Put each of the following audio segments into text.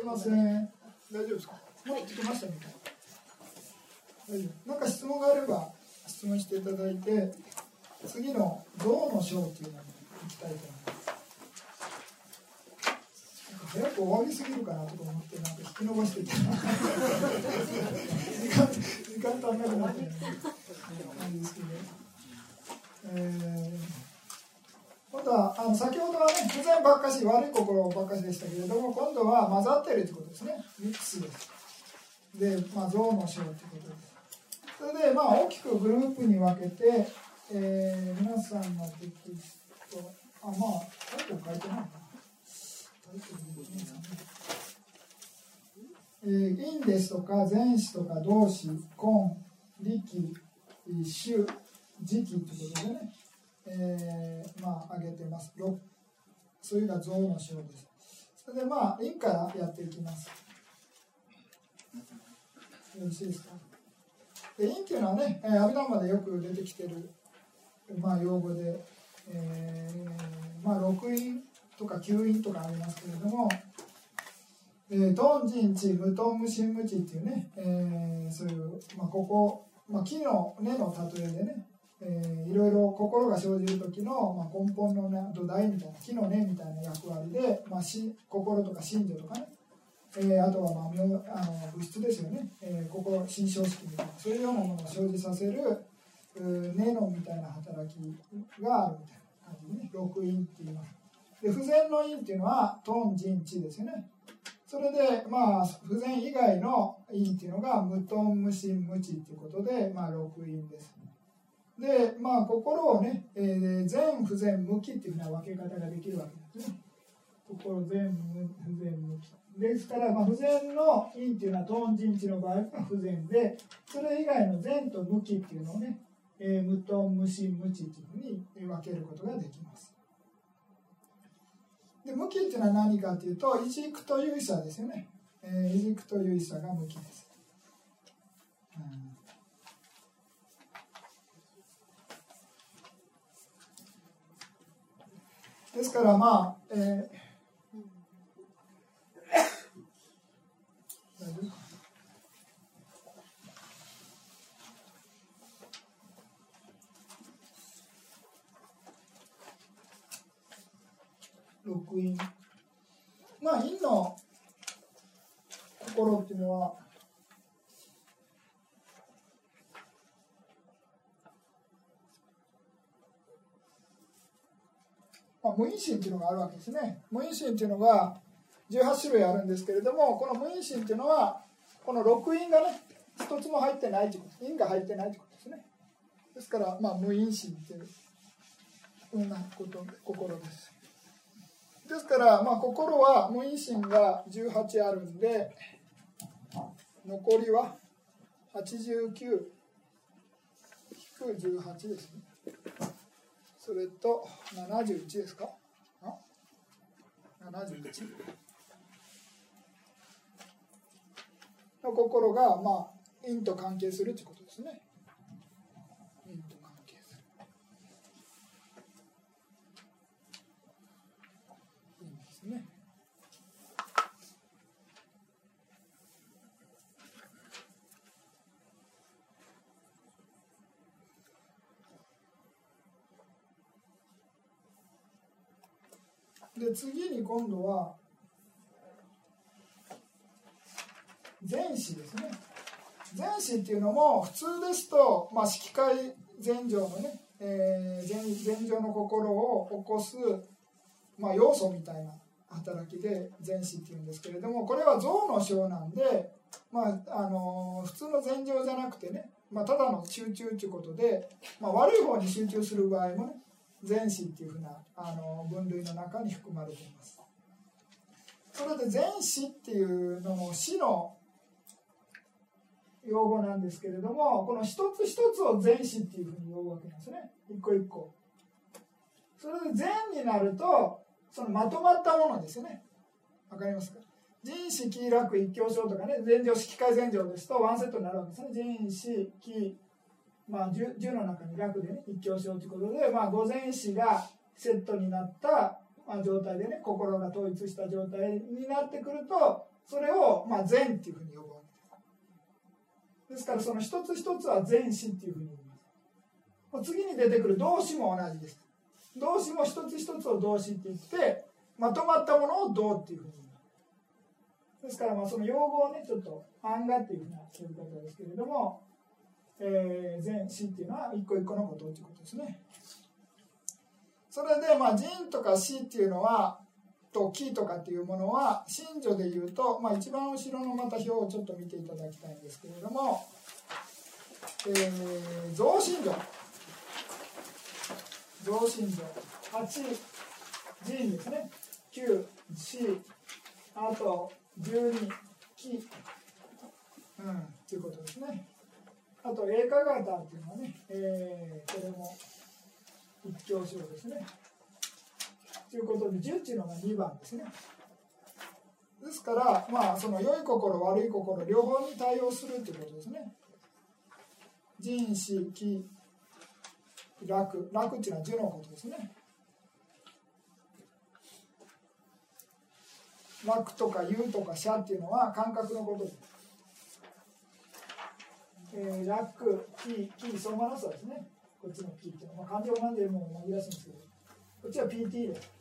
すみません。大丈夫ですか？もう聞きましたみたいな。なんか質問があれば質問していただいて、次の象の章っていうのに行きたいと思います。早く終わりすぎるかなとか思ってなんか引き伸ばしてて時間時間足んなくなってる感じですけど、えー、今度はあの先ほどはね不全ばっかし悪い心ばっかしでしたけれども今度は混ざってるってことですね。ミックスです。でまあ象の章ってことです。それでまあ大きくグループに分けて、えー、皆さんのテキストあまあタイトル書いてないかな。タイトルですね。えー、陰ですとか前詞とか動詞、根、力、主、時期ということですね、えー、まあ挙げてます。それが象の章です。それでまあ陰からやっていきます。よろしいですか？で陰っていうのはね、阿弥陀までよく出てきてるまあ用語で、えー、まあ六陰とか九陰とかありますけれども。えー、トンジンチ無トン無心無知っていうね、えー、そういう、まあ、ここ、まあ、木の根の例えでね、えー、いろいろ心が生じる時の、まあ、根本の、ね、土台みたいな木の根みたいな役割で、まあ、し心とか心情とかね、えー、あとは、まあ、あの物質ですよね、えー、心心象式みたいなそういうようなものを生じさせる根のみたいな働きがあるみたいな感じでね。六陰って言います。で不全の陰っていうのはトンジンチですよね。それでまあ不全以外の因っていうのが無頓無心無知っていうことでまあ六因です。でまあ心をね、えー、全不全無気っていうふうな分け方ができるわけですね。心全不全無気。ですから、まあ、不全の因っていうのは頓人知の場合は不全でそれ以外の善と無気っていうのをね、えー、無頓無心無知っていうふうに分けることができます。で向きっていうのは何かというと、イジクトユイサですよね。えー、イジクトユイサが向きです。ですからまあ、えー福音。まあ陰の心っていうのはまあ、無因心っていうのがあるわけですね。無因心っていうのが18種類あるんですけれどもこの無因心っていうのはこの六因がね一つも入ってないということ。因が入ってないということですね。ですからまあ無因心っていうふうなこと心です。ですから、まあ、心は無因心が18あるんで残りは89引く18ですね。それと71ですか？71の心がまあ陰と関係するということですね。で次に今度は前詞ですね。前詞っていうのも普通ですと、まあ、色界前情のね、えー、前前情の心を起こす、まあ、要素みたいな働きで前詞っていうんですけれどもこれは象の章なんで、まあ、あの普通の前情じゃなくてね、まあ、ただの集中っていうことで、まあ、悪い方に集中する場合もね前詞っていうふうなあの分類の中に含まれています。それで前詞っていうのも死の用語なんですけれどもこの一つ一つを前詞っていうふうに呼ぶわけなんですね。一個一個。それで前になるとそのまとまったものですよね。わかりますか？人子気楽一強症とかね前情式会前情ですとワンセットになるわけですね。人子気まあ、10, の中に楽でね一挙症ということで、まあ、午前子がセットになった、まあ、状態でね心が統一した状態になってくるとそれを、まあ、善っていうふうに呼ぶわけです。ですからその一つ一つは善心っていうふうに言います。次に出てくる動詞も同じです。動詞も一つ一つを動詞って言ってまとまったものを動っていうふうに言います。ですからまあその用語をねちょっと案画っていうふうな呼び方ですけれども、えー、善心っていうのは一個一個のことっていうことですね。それでまあ人とか死っていうのはと木とかっていうものは信女でいうと、まあ、一番後ろのまた表をちょっと見ていただきたいんですけれども、えー、増信女。増信女。8人ですね。9 4あと12木。うんということですね。あと映画型っていうのはね、えー、これも一教書ですね。ということで10っていうのが2番ですね。ですからまあその良い心悪い心両方に対応するということですね。人死気楽。楽っていうのは樹のことですね。楽とか言うとかしゃっていうのは感覚のことです、えー、楽気気そのままさですね。こっちの P っていうの。は、まあ、漢字はなんでもう紛らしいんですけど。こっちは PT で。す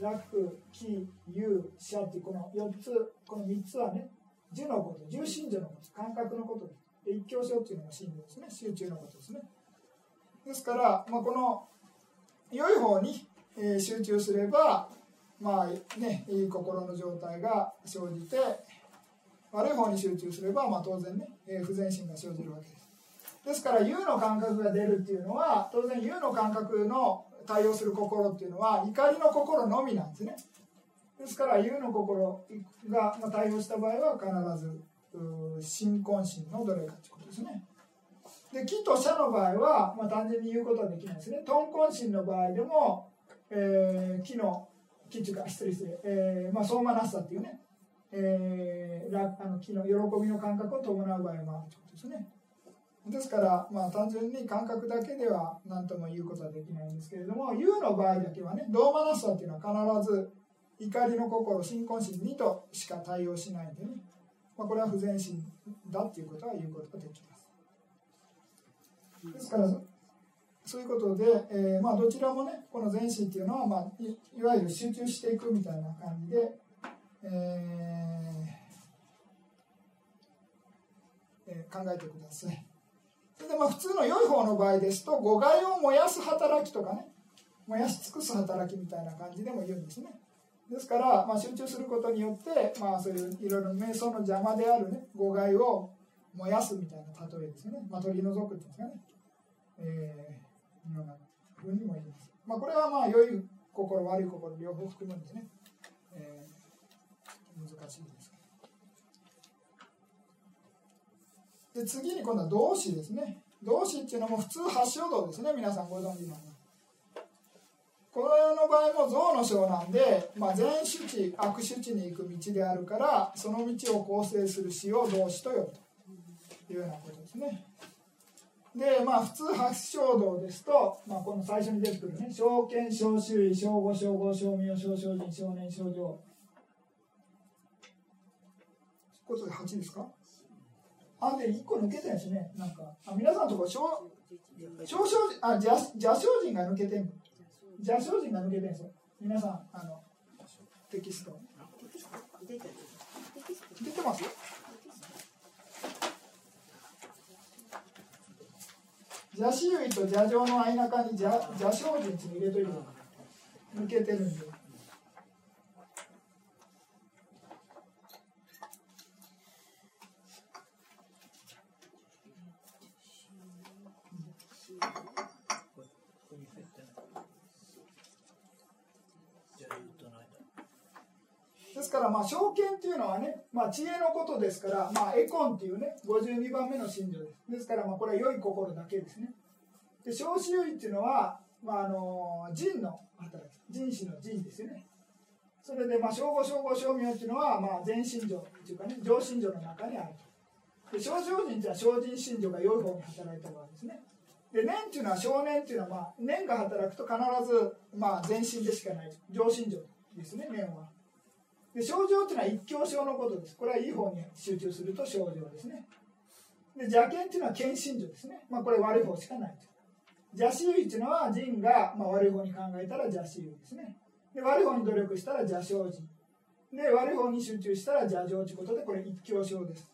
楽、気、有、者っていうこの4つ、この3つはね、樹のこと、重心樹のこと、感覚のことで。す。で一教症っていうのが心理ですね、集中のことですね。ですから、まあ、この良い方に、えー、集中すれば、まあね、いい心の状態が生じて、悪い方に集中すれば、まあ、当然ね、えー、不全心が生じるわけです。ですから、有の感覚が出るっていうのは、当然、有の感覚の対応する心っていうのは怒りの心のみなんですね。ですから有の心が対応した場合は必ず新婚心のどれかということですね。で木と社の場合は、まあ、単純に言うことはできないですね。豚根心の場合でも、えー、木の木というか失礼して、えーまあ、相馬なさっていうね、えー、あの木の喜びの感覚を伴う場合もあるということですね。ですから、まあ、単純に感覚だけでは何とも言うことはできないんですけれども U の場合だけはねドーマナスタっていうのは必ず怒りの心新婚心にとしか対応しないでね、まあ、これは不全心だっていうことは言うことができます。ですからそういうことで、えー、まあ、どちらもねこの全心っていうのは、まあ、いいわゆる集中していくみたいな感じで、えーえー、考えてください。それでまあ普通の良い方の場合ですと誤解を燃やす働きとかね燃やし尽くす働きみたいな感じでも言うんですね。ですから、まあ、集中することによって、まあ、そういういろいろ瞑想の邪魔である、ね、誤解を燃やすみたいな例えですね、まあ、取り除くっていうんですかね、えー、ようなふうにも言います、まあ、これはまあ良い心悪い心両方含むんでね、えー、難しいですで次に今度は動詞ですね。動詞っていうのも普通発祥動ですね。皆さんご存知のこの世の場合も象の章なんで、まあ、善手地悪手地に行く道であるからその道を構成する詩を動詞と呼ぶというようなことですね。でまあ普通発祥道ですと、まあ、この最初に出てくるね証券小周囲小五小五小名小精進少年少女ことで8ですか？あで1個抜けてるんですね。なんかあ皆さんのところ少少々あ邪邪精進が抜けてん邪精進が抜けてるんですよ。皆さんあのテキスト。出てます？邪視類と邪情の間に邪邪精進って入れといて。抜けてるんでからまあ証券っていうのはね、あ、知恵のことですから、まあ、エコンっていうね52番目の信条です。ですからまあこれは良い心だけですね。で小子優位っていうのは、まあ、あの人の働き人子の人ですよね。それでまあ称号称号称名っていうのはまあ全信条っていうかね上信条の中にあると。で小精進っていうのは精進信条が良い方に働いた場合ですね。で年っていうのは少年っていうのは、まあ、年が働くと必ず、まあ、全身でしかない上信条ですね年は。で症状っていうのは一強症のことです。これはいい方に集中すると症状ですね。で邪見っていうのは献身状ですね、まあ、これ悪い方しかない邪視優位っていうのは人が、まあ、悪い方に考えたら邪視優位ですね。で悪い方に努力したら邪正人で悪い方に集中したら邪情ということでこれ一強症です。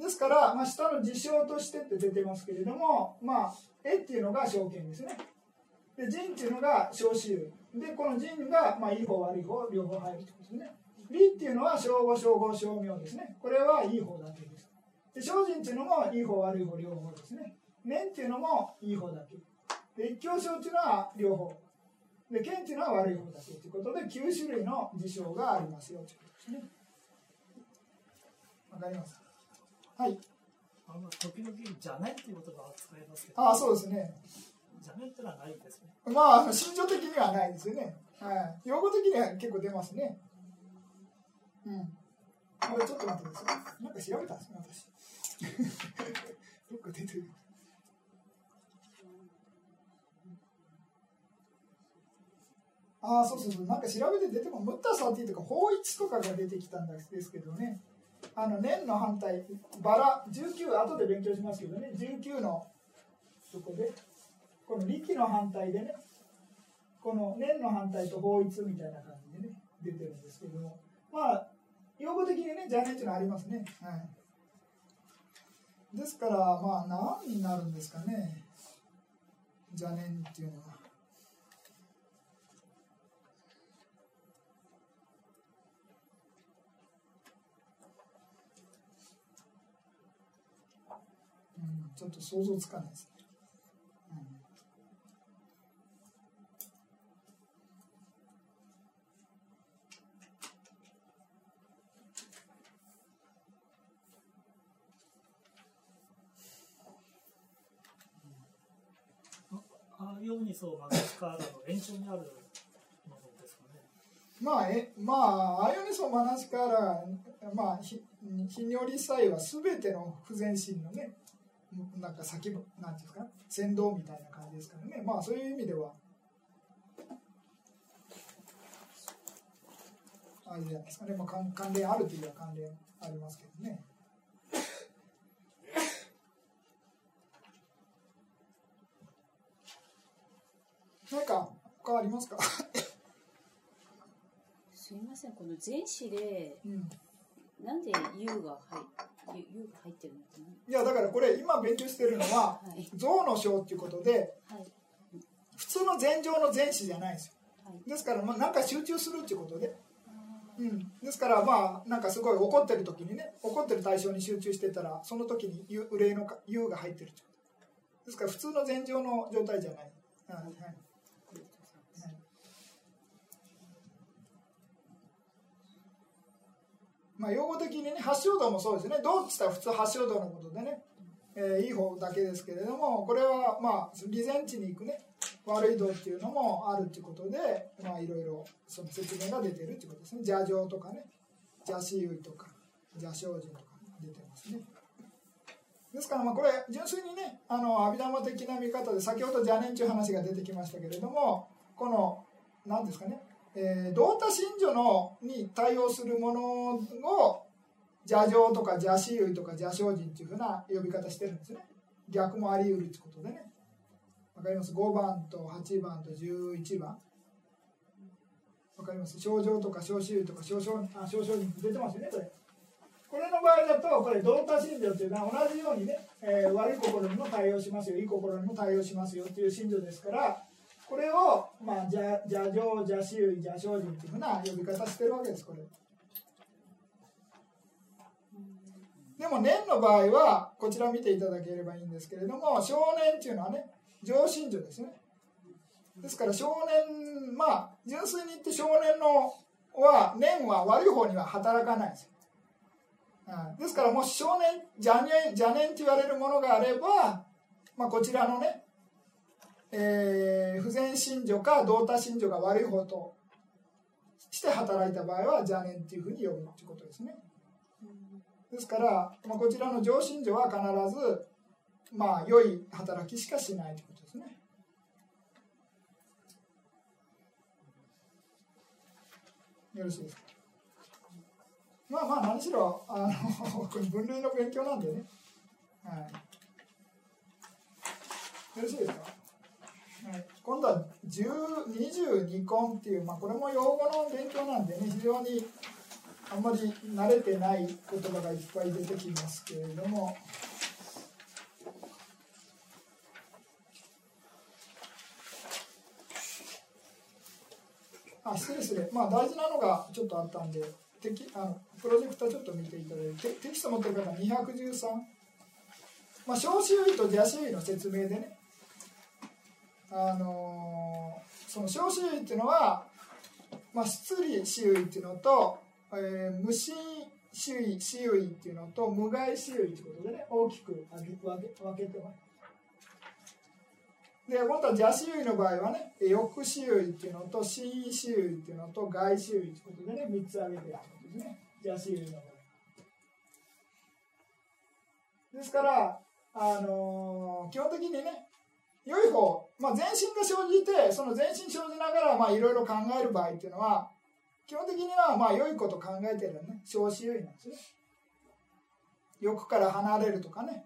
ですから、まあ、下の事象としてって出てますけれどもまあ絵っていうのが証券ですね。で人っていうのが小子優でこの人が、まあ、いい方悪い方両方入るってことですね。理っていうのは小五小五小名ですね。これはいい方だけです。で精進っていうのもいい方悪い方両方ですね。念っていうのもいい方だけ。で一強症っていうのは両方。で剣っていうのは悪い方だけということで9種類の事象がありますよということですね。わかりますはい。あの時々邪念っていう言葉を使いますけど。ああそうですね邪念ってのはないですね。まあ心情的にはないですよね。はい。用語的には結構出ますね。うん。これちょっと待ってください。なんか調べたんですね私。どっか出てる。ああそうそうそう。なんか調べて出てもムッタサティとか法一とかが出てきたんですけどね。あの年の反対バラ19後で勉強しますけどね。19のとこで。この力の反対でねこの年の反対と法一みたいな感じでね出てるんですけどもまあ用語的にね邪念っていうのはありますね。はい。ですからまあ何になるんですかね。邪念っていうのは。ちょっと想像つかないですああいうにそうマスカーラの延長にあるものですかね。まあえまあアイオニソマナスカーラまあひひにょりさえはすべての不全心のねなんか先なんていうんですか先導みたいな感じですからねまあそういう意味ではあれじゃないですかね、まあ、関関連あるといえば関連ありますけどね。何か他ありますか？すみませんこの前詞で、うん、なんで「U」が入ゆゆが入ってるのかな？いやだからこれ今勉強してるのははい。象の章っていうことではい。普通の前情の前詞じゃないんですよ。はい。ですからまあなんか集中するっていうことで、あうん、ですからまあなんかすごい怒ってる時にね怒ってる対象に集中してたらその時にゆ憂いのか「ゆ」が入ってるってこと。ですから普通の前情の状態じゃない、うございますはいまあ用語的にね発祥道もそうですね。道って言ったら普通発祥道のことでね、えーいい方だけですけれどもこれはまあ偽善地に行くね悪い道っていうのもあるっていうことでまあいろいろその説明が出てるっていうことですね。邪情とかね。邪視優とか邪精進とか出てますね。ですからまあこれ純粋にねあの阿弥陀的な見方で先ほど邪念という話が出てきましたけれどもこの何ですかねえー、同多信女のに対応するものを邪情とか邪視優とか邪精進っていうふうな呼び方してるんですね。逆もあり得るってことでね。わかります？5番と8番と11番。わかります？症状とか小視優とか小症あ小精進出てますよねこれ。これの場合だとこれ同多信条っていうのは同じようにね、えー悪い心にも対応しますよいい心にも対応しますよっていう信条ですからこれをまあ邪邪情邪視優邪精進っていうふうな呼び方してるわけですこれ。でも年の場合はこちらを見ていただければいいんですけれども少年っていうのはね上信条ですね。ですから少年まあ純粋に言って少年のは年は悪い方には働かないです。ですからもし少年邪念邪念って言われるものがあれば、まあ、こちらのね、えー不全信女か同多信女が悪い方として働いた場合は邪念っていうふうに呼ぶっていうことですね。ですから、まあ、こちらの上信女は必ずまあ良い働きしかしないということですね。よろしいですか？まあまあ何しろあの 分類の勉強なんでね。はい。よろしいですか、今度は22根っていう、まあ、これも用語の勉強なんでね非常にあんまり慣れてない言葉がいっぱい出てきますけれども。あ失礼失礼。まあ大事なのがちょっとあったんでテキあのプロジェクターちょっと見ていただいてテキスト持ってる方213まあ小周囲と邪周囲の説明でねあのーその小周囲っていうのは、まあ、質理周囲っていうのと、えー無心周囲周囲っていうのと無害周囲ってことでね大きく分け分け分けてますで今度は邪周囲の場合はね翼周囲っていうのと真意周囲っていうのと外周囲っていうことでね3つ挙げてるわけですね。邪周囲の場合。ですから、あのー基本的にね良い方、まあ、全身が生じてその全身生じながらいろいろ考える場合っていうのは基本的にはまあ良いこと考えてるね。小子優位なんですね。欲から離れるとかね。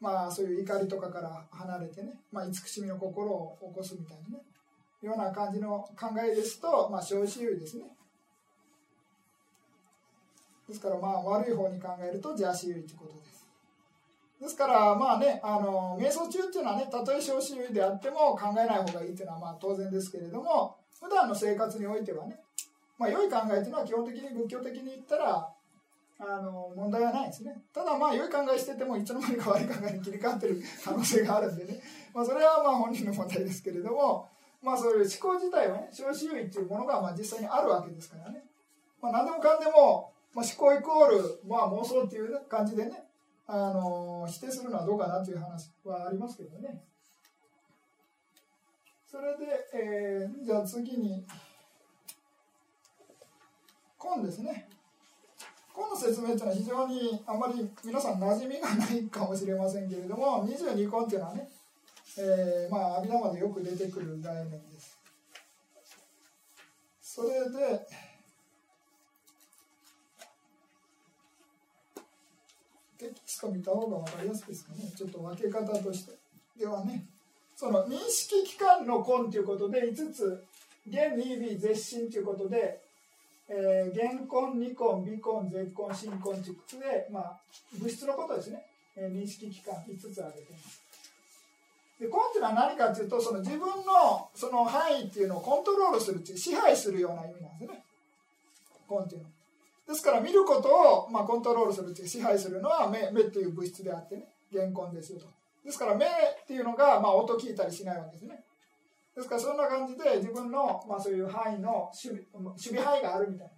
まあそういう怒りとかから離れてね、まあ、慈しみの心を起こすみたいなね。ような感じの考えですと、まあ、小子優位ですね。ですからまあ悪い方に考えると邪子優位ということです。ですからまあねあの瞑想中っていうのはねたとえ小子優位であっても考えない方がいいっていうのはまあ当然ですけれども普段の生活においてはねまあ良い考えっていうのは基本的に仏教的に言ったらあの問題はないですね。ただまあ良い考えしててもいつの間にか悪い考えに切り替わってる可能性があるんでね、まあ、それはまあ本人の問題ですけれどもまあそういう思考自体はね小子優位っていうものがまあ実際にあるわけですからね、まあ、何でもかんでも、まあ、思考イコール、まあ、妄想っていう感じでねあの否定するのはどうかなという話はありますけどね。それで、えーじゃあ次に根ですね。根の説明というのは非常にあまり皆さん馴染みがないかもしれませんけれども22根っていうのはね、えーまあ阿弥陀までよく出てくる概念です。それでテキスト見た方が分かりやすいですかね。ちょっと分け方として。ではねその認識機関の根ということで5つ現二微絶心ということで、えー、現根二根微根絶根真根ということで、まあ、物質のことですね、えー認識機関5つ挙げています。で根っていうのは何かというとその自分のその範囲っていうのをコントロールするっていう支配するような意味なんですね。根っていうのは。ですから見ることを、まあ、コントロールするっていう支配するのは目目っていう物質であってね現根ですよと。ですから目っていうのが、まあ、音聞いたりしないわけですね。ですからそんな感じで自分の、まあ、そういう範囲の守備守備範囲があるみたいな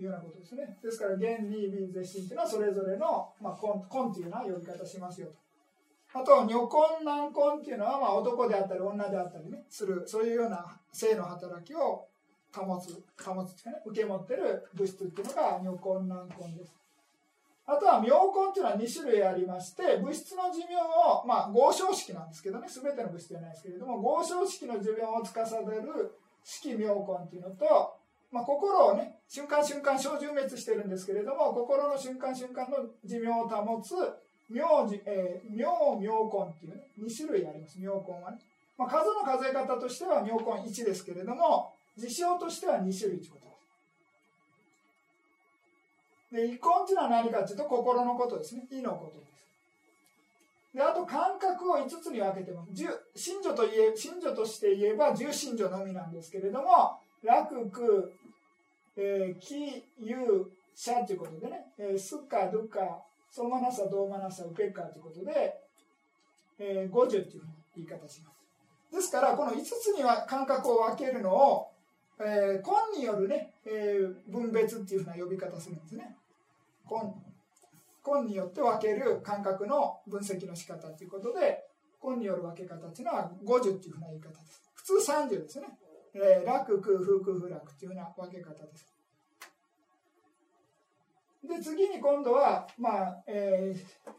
いうようなことですね。ですから現に微絶心っていうのはそれぞれの、まあ、根根っていうような呼び方しますよと。あと女根男根っていうのは、まあ、男であったり女であったりねするそういうような性の働きを保つ保つっていうかね受け持ってる物質っていうのが女根男根です。あとは妙根っていうのは2種類ありまして物質の寿命をまあ合唱式なんですけどね全ての物質じゃないですけれども合唱式の寿命を司る式妙根っていうのと、まあ、心をね瞬間瞬間小寿滅してるんですけれども心の瞬間瞬間の寿命を保つ妙、えー、妙妙根っていうね2種類あります妙根はね、まあ、数の数え方としては妙根1ですけれども事象としては2種類ということですで、遺根っていうのは何かっていうと心のことですね。意のことです。で、あと感覚を5つに分けてます。信女と言え、信女として言えば十信女のみなんですけれども、楽、空、えー、気、有、者ということでね、えー、スカ、ドゥカ、ソマナサ、ドーマナサ、ウペッカということで、えー、50っていうふうに言い方します。ですから、この5つには感覚を分けるのを、えー、根によるね、えー、分別っていうふうな呼び方するんですね。根根によって分ける感覚の分析の仕方ということで根による分け方っていうのは50っていうふうな言い方です。普通30ですね、えー、楽空風空不楽っていうような分け方です。で次に今度はまあえー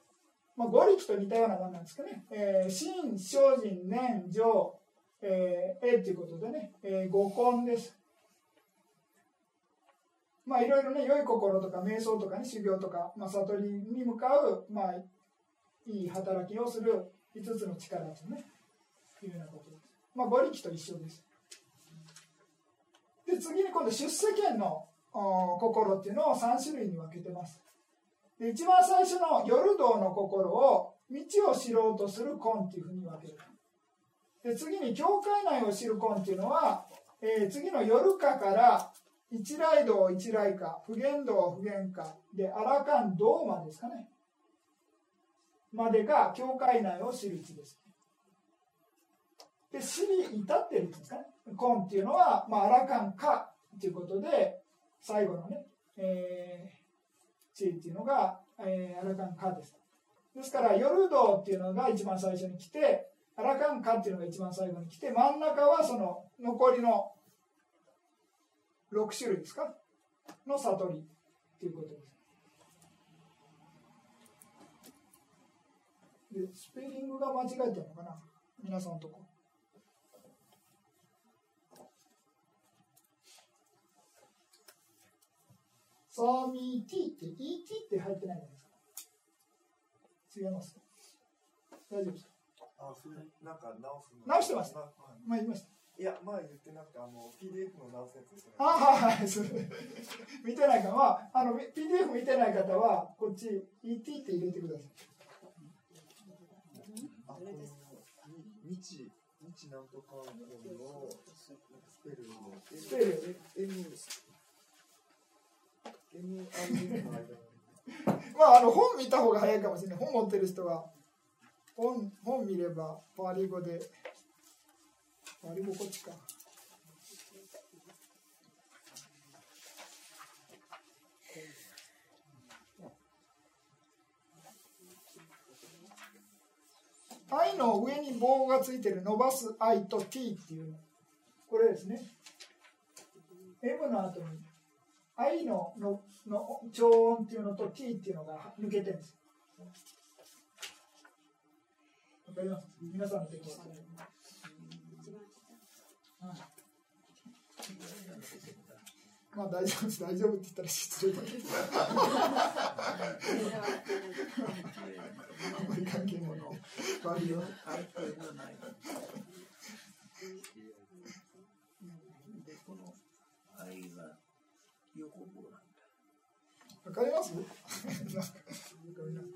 まあ、五力と似たようなものなんですかね、えー、心、精進、念、情、えー、えということでね、えー、五根ですまあいろいろね良い心とか瞑想とかね修行とか、まあ、悟りに向かう、まあ、いい働きをする5つの力ですねいうようなことです。まあ、馬力と一緒です。で次に今度出世権の心っていうのを3種類に分けてます。で一番最初の夜道の心を道を知ろうとする根っていうふうに分ける。で次に教会内を知る根っていうのは、えー次の夜かから一来道一来か普賢道普賢かでアラカン道までですかねまでが教会内を知る位置です。で知り至ってるんですかね根っていうのは、まあ、アラカンかということで最後のね、えー、地っていうのが、えーアラカンかです。ですから夜道っていうのが一番最初に来てアラカンかっていうのが一番最後に来て真ん中はその残りの6種類ですか？の悟りということです。でスペリングが間違えてるのかな？皆さんのとこ。サーミー T って ET って入ってないじゃないですか？違います。大丈夫ですか？あ、それなんか直すの？直してますまはいまあ言いました。いや、前言ってなくて、あの PDF の直すやつですよね。あはいはい、それ見てないか、まあ、あの PDF 見てない方は、こっち ET って入れてください。あ、この日日なんとかのスペルのスペル？M M R の間にまあ、あの本見た方が早いかもしれない。本持ってる人は、本本見れば、パリ語で、パリ語こっちか。愛の上に棒がついてる伸ばす愛と T っていうの。これですね。M の後に愛ののの超音っていうのと T っていうのが抜けてるんですよ。わかります皆さんのテキストで。はいまあ大丈夫です、大丈夫って言ったら失礼だけど。あんまり関係ない。悪いよ。で、この愛が横棒なんだ。わかります なんかごめんなさい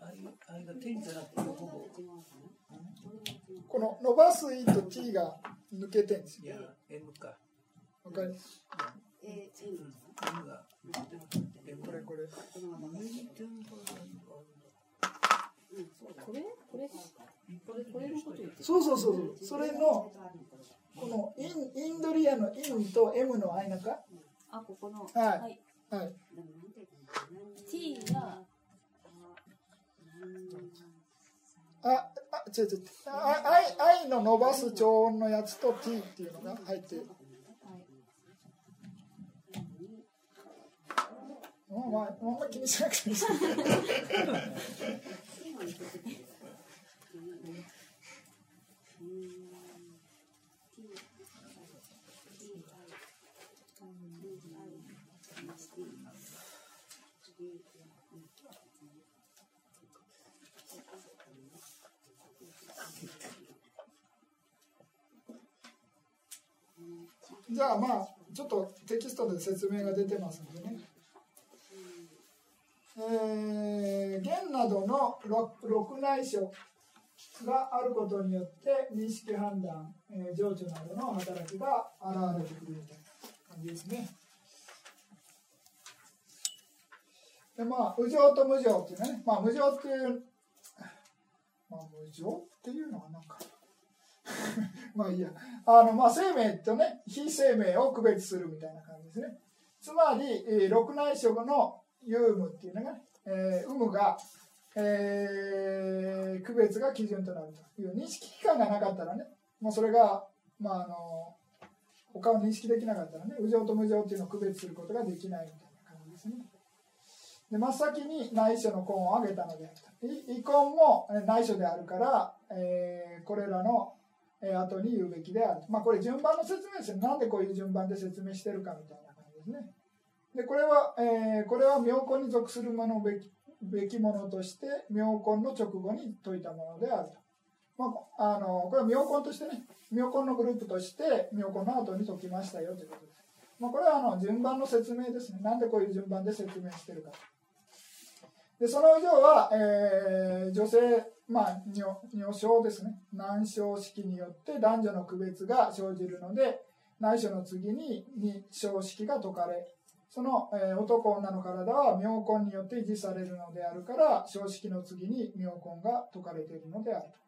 愛愛が点じゃなくて横棒。この伸ばす E と T が抜けてるんですよ。いや、M か。わかりますうん、M が。これこれ。これこれこれこれのこと言ってるそうそうそうそう。それの、このインインドリアのインと M の間か？あここのはいいはい。T があ、あ、違う違う。あ愛愛の伸ばす超音のやつと T っていうのが入ってる。うまあ、あんま気にしなくていいです。じゃあまあちょっとテキストで説明が出てますんでね。えー、弦などの六六内書があることによって認識判断、えー情緒などの働きが現れてくるみたいな感じですね。でまあ無常と無常っていうね、まあ無常っていう、まあ無常っていうのはなんか まあいいや。あの、まあ、生命とね、非生命を区別するみたいな感じですね。つまり、えー六内食の有無っていうのがね、えー有無が、えー区別が基準となるという認識機関がなかったらね、もうそれが、まあ、あの、他を認識できなかったらね、有常と無常っていうのを区別することができないみたいな感じですね。で真っ先に内緒の根を挙げたのであるとい遺根も内緒であるから、えーこれらの後に言うべきである、まあ、これ順番の説明ですよ。なんでこういう順番で説明してるかみたいな感じですね。でこれは、えーこれは妙根に属するものべきべきものとして妙根の直後に説いたものであると、まあ、あのこれは妙根としてね。妙根のグループとして妙根の後に解きましたよということです、まあ、これはあの順番の説明ですね。なんでこういう順番で説明してるかでその以上は、えー女性、まあ、女性ですね。男性式によって男女の区別が生じるので内緒の次にに小式が解かれその、えー男女の体は妙根によって維持されるのであるから小式の次に妙根が解かれているのであると。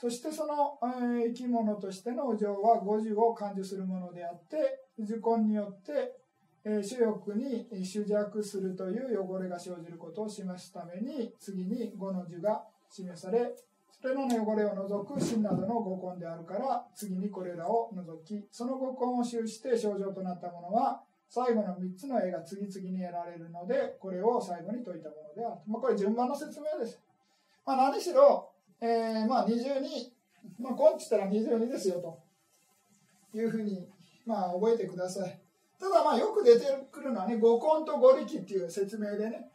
そしてその、えー生き物としての情は五樹を感受するものであって受根によって主欲に主弱するという汚れが生じることを示すために次に五の字が示されそれらの汚れを除く真などの五根であるから次にこれらを除きその五根を修して症状となったものは最後の3つの絵が次々に得られるのでこれを最後に解いたものである、まあ、これ順番の説明です、まあ、何しろ、えーまあ、22、まあ、根って言ったら22ですよというふうに、まあ、覚えてください。ただまあよく出てくるのはね五根と五力っていう説明でね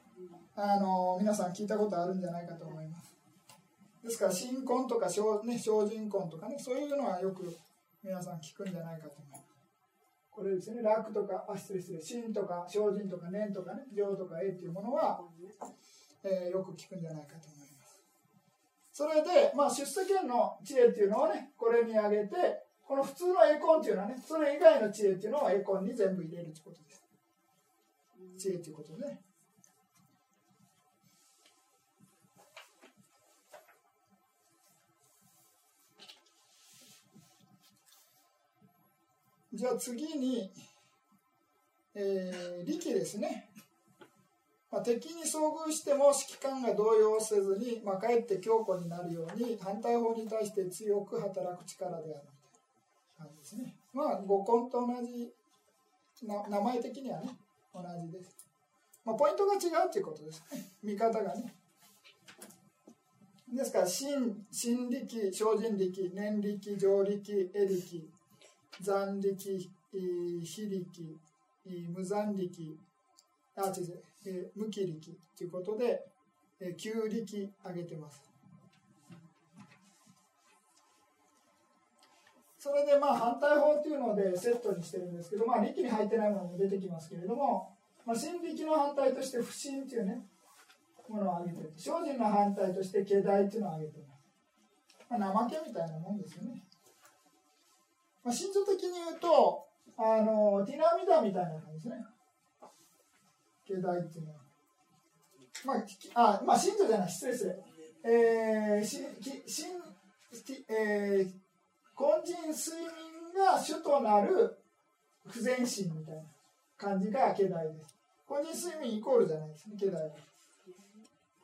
あの皆さん聞いたことあるんじゃないかと思います。ですから新婚とか小,、ね、精進婚とかねそういうのはよく皆さん聞くんじゃないかと思いますこれですね。楽とかあ失礼失礼。新とか精進とか年とかね情とか栄っていうものは、えーよく聞くんじゃないかと思います。それで、まあ、出世権の知恵っていうのをねこれに挙げてこの普通のエコンっていうのはねそれ以外の知恵っていうのはエコンに全部入れるってことです。知恵っていうことね。じゃあ次に、えー、力ですね、まあ、敵に遭遇しても指揮官が動揺せずに、まあ、かえって強固になるように反対方に対して強く働く力である。感じですね。まあ五根と同じな名前的にはね同じです、まあ、ポイントが違うっていうことですね。見方がね。ですから心心力精進力念力上力絵力残力、非力、無残力、あ、違う、無気力ということで、えー、9力挙げてます。それでまあ反対法っていうのでセットにしてるんですけど、まあ力に入ってないものも出てきますけれども、まあ、心力の反対として不信っていうね、ものを挙げてる。精進の反対として気大っていうのを挙げてます。まあ、怠けみたいなもんですよね。まあ、心情的に言うと、あの、ティラミダみたいな感じですね。境内っていうのは。まあ、あ、まあ、信徒じゃない、失礼失礼。えー、し、き、しん、えー、根人睡眠が主となる不全心みたいな感じが境内です。根人睡眠イコールじゃないですね、境内は。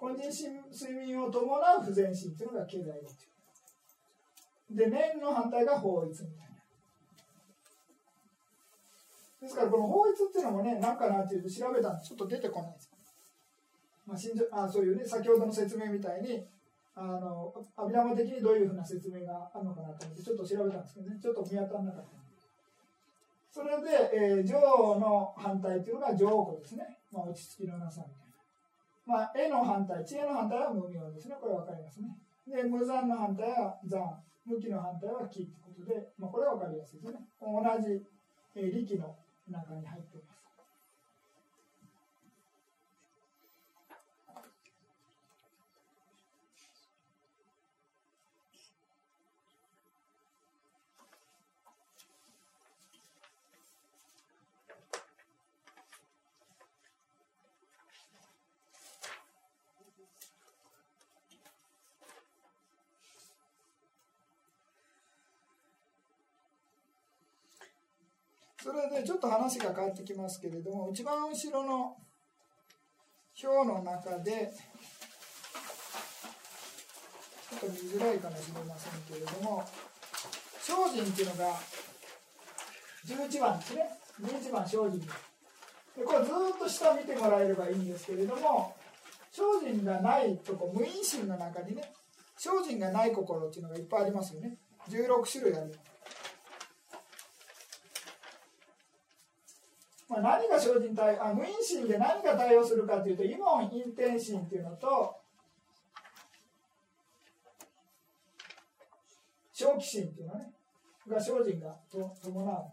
根人睡眠を伴う不全心っていうのが境内です。で、念の反対が法律みたいな。ですからこの法律っていうのもね何かなっていうと調べたんでちょっと出てこないです、まあ、あそういうね先ほどの説明みたいにあの阿弥陀的にどういうふうな説明があるのかなと思ってちょっと調べたんですけどねちょっと見当たらなかったそれで、えー、情の反対っていうのが情語ですね、まあ、落ち着きのなさみたいな。まあ絵の反対知恵の反対は無明ですね。これ分かりますね。で無残の反対は残。無気の反対は気ってことで、まあ、これは分かりやすいですね。同じ、えー、力の中に入っています。それでちょっと話が変わってきますけれども一番後ろの表の中でちょっと見づらいかもしれませんけれども精進っていうのが11番ですね。11番精進。でこれずっと下見てもらえればいいんですけれども精進がないとこ無因心の中にね精進がない心っていうのがいっぱいありますよね。16種類ある、まあ、何が精進対あ無因心で何が対応するかというとイモンインテン心っていうのと正気心っていうのね。が精進がと伴う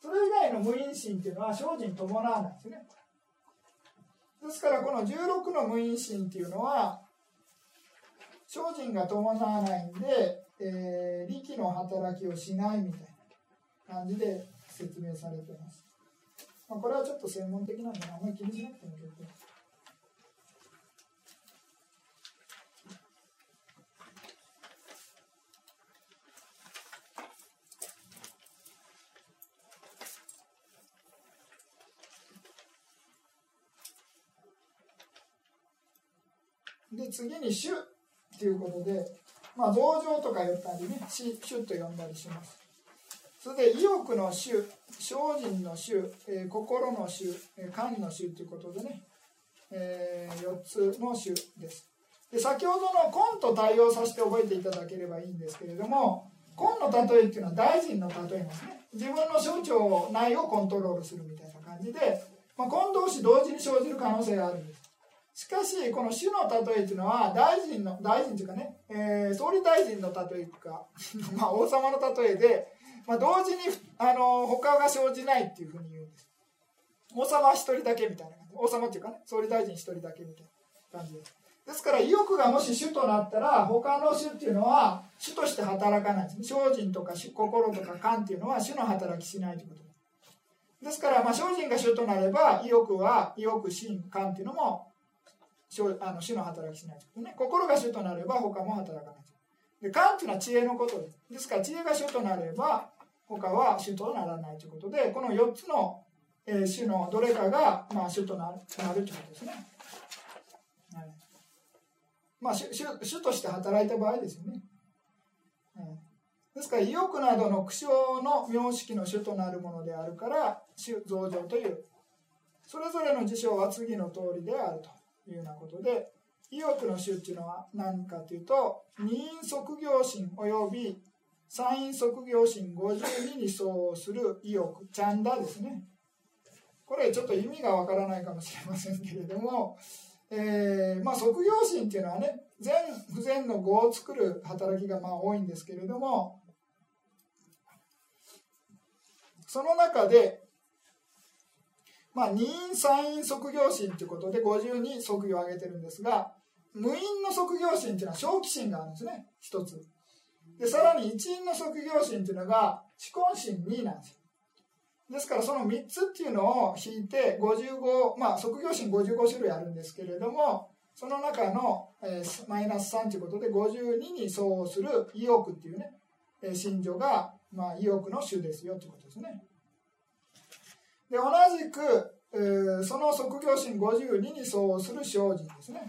それ以外の無因心っていうのは精進伴わないんですね。ですからこの16の無因心っていうのは精進が伴わないんで、えー、力の働きをしないみたいな感じで説明されてます、まあ、これはちょっと専門的なんであんまり気にしなくても結構で次に「主」っていうことで、まあ、増上とか言ったりね「主」と呼んだりします。それで意欲の主精進の主、えー、心の主、えー、神の主ということでね、えー、4つの主です。で先ほどの根と対応させて覚えていただければいいんですけれども根の例えっていうのは大臣の例えなんですね。自分の象徴内をコントロールするみたいな感じで、まあ、根同士同時に生じる可能性があるんです。しかしこの主の例えっていうのは大臣の大臣というかね、えー、総理大臣の例えか まあ王様の例えで、まあ、同時にあの他が生じないっていうふうに言うんです。王様は一人だけみたいな感じ。王様っていうかね総理大臣一人だけみたいな感じで。すですから意欲がもし主となったら他の主っていうのは主として働かないです。ね精進とか心とか感っていうのは主の働きしないということ。ですですから、まあ、精進が主となれば意欲は意欲心感っていうのもあの主の働きしないとね。心が主となれば他も働かない。で感っていうのは知恵のことです。ですから知恵が主となれば他は主とならないということでこの4つの、えー、主のどれかが、まあ、主となるとなるということですね、まあ主主主として働いた場合ですよね、ですから意欲などの苦笑の名式の主となるものであるから主増上というそれぞれの事象は次の通りであるというようなことで意欲の種っていうのは何かというと二因即業心および三因即業心52に相応する意欲チャンダですね。これちょっと意味がわからないかもしれませんけれども、えー、まあ即業心っていうのはね善不全の語を作る働きがまあ多いんですけれどもその中でまあ、二因三因即業心ということで50に即業を挙げてるんですが無因の即業心というのは正気心があるんですね一つ。でさらに一因の即業心というのが知根心2なんですよですからその3つっていうのを引いて55まあ即業心55種類あるんですけれどもその中の、えー、マイナス3ということで52に相応する意欲っていうね、えー、が、まあ、意欲の種ですよということですね。で同じく、えー、その即業心52に相応する精進ですね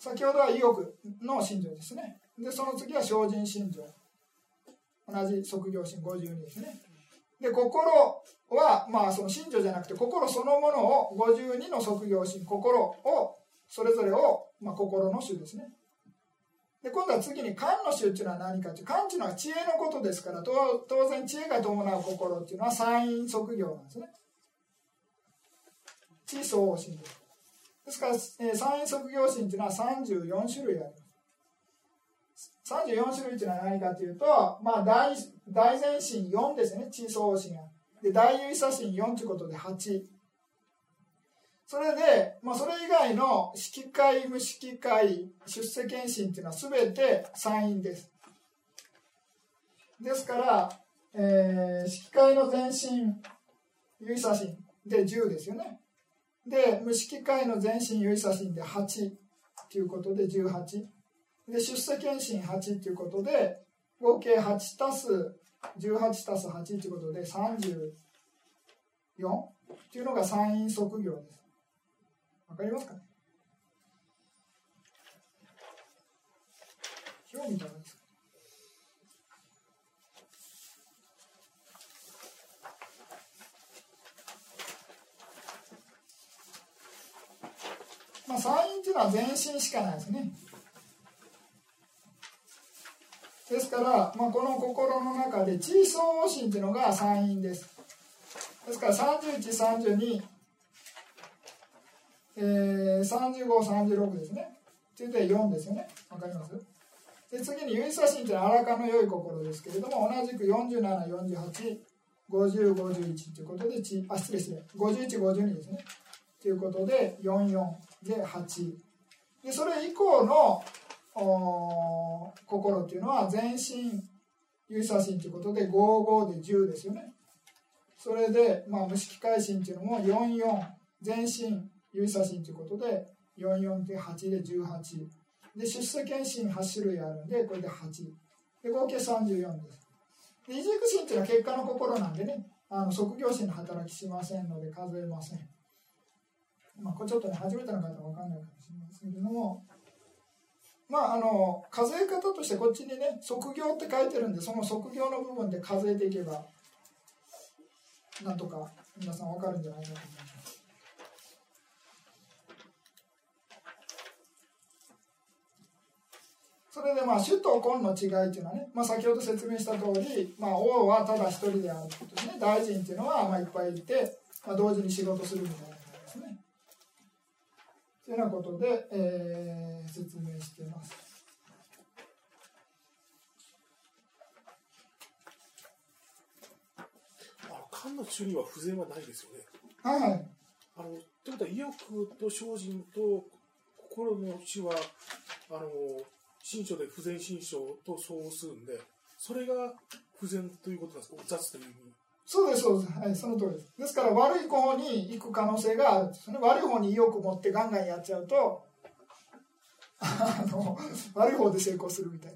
先ほどは意欲の心情ですね。でその次は精進心情同じ即業心52ですね。で心はまあその心情じゃなくて心そのものを52の即業心心をそれぞれを、まあ、心の種ですね。で今度は次に観の衆っていうのは何かっていう観っていうのは知恵のことですから当然知恵が伴う心っていうのは三因即業なんですね。知相応心ですですから、えー、三因即業心っていうのは34種類あります34種類っていうのは何かというと、まあ大、大前心4ですね知相応心がで大優位差心4ということで8それで、まあ、それ以外の指揮会、無指揮会、出世検診っていうのは全て参院です。ですから、えー、指揮会の前身、有意差心で10ですよね。で、無指揮会の前身、有意差心で8ということで18。で、出世検診8ということで、合計8たす18たす8ということで34というのが参院即業です。わかりますかね？表みたいですあ全身しかないですね。ですから、まあ、この心の中で地位相応心っていうのが三因です。ですから3132えー、3536ですね。続いて4ですよね。わかります？で次に唯差心というのは荒かの良い心ですけれども同じく47485051ということであ失礼失礼5152ですね。ということで44で8でそれ以降の心っていうのは全身有差心ということで55で10ですよね。それで、まあ、無色界心っていうのも44全身有差心ということで44で8で18で出世検診8種類あるんでこれで8で合計34です。で移軸心っていうのは結果の心なんでねあの即業心の働きしませんので数えません。まあこれちょっとね初めての方は分かんないかもしれませんけどもまああの数え方としてこっちにね即業って書いてるんでその即業の部分で数えていけばなんとか皆さん分かるんじゃないかと思いますそれでまあ主と根の違いっていうのはね、まあ、先ほど説明した通り、まあ、王はただ一人であることですね大臣っていうのはまあいっぱいいて、まあ、同時に仕事するみたい。というようなことで、えー説明しています。あの漢の中には不全はないですよね。はいはいあのということは意欲と精進と心の死はあの新書で不全心象と相応するんでそれが不全ということなんですか雑という意味そうですそうです、はい、その通りです。ですから悪い方に行く可能性がある。んですよね悪い方に意欲を持ってガンガンやっちゃうとあの悪い方で成功するみたい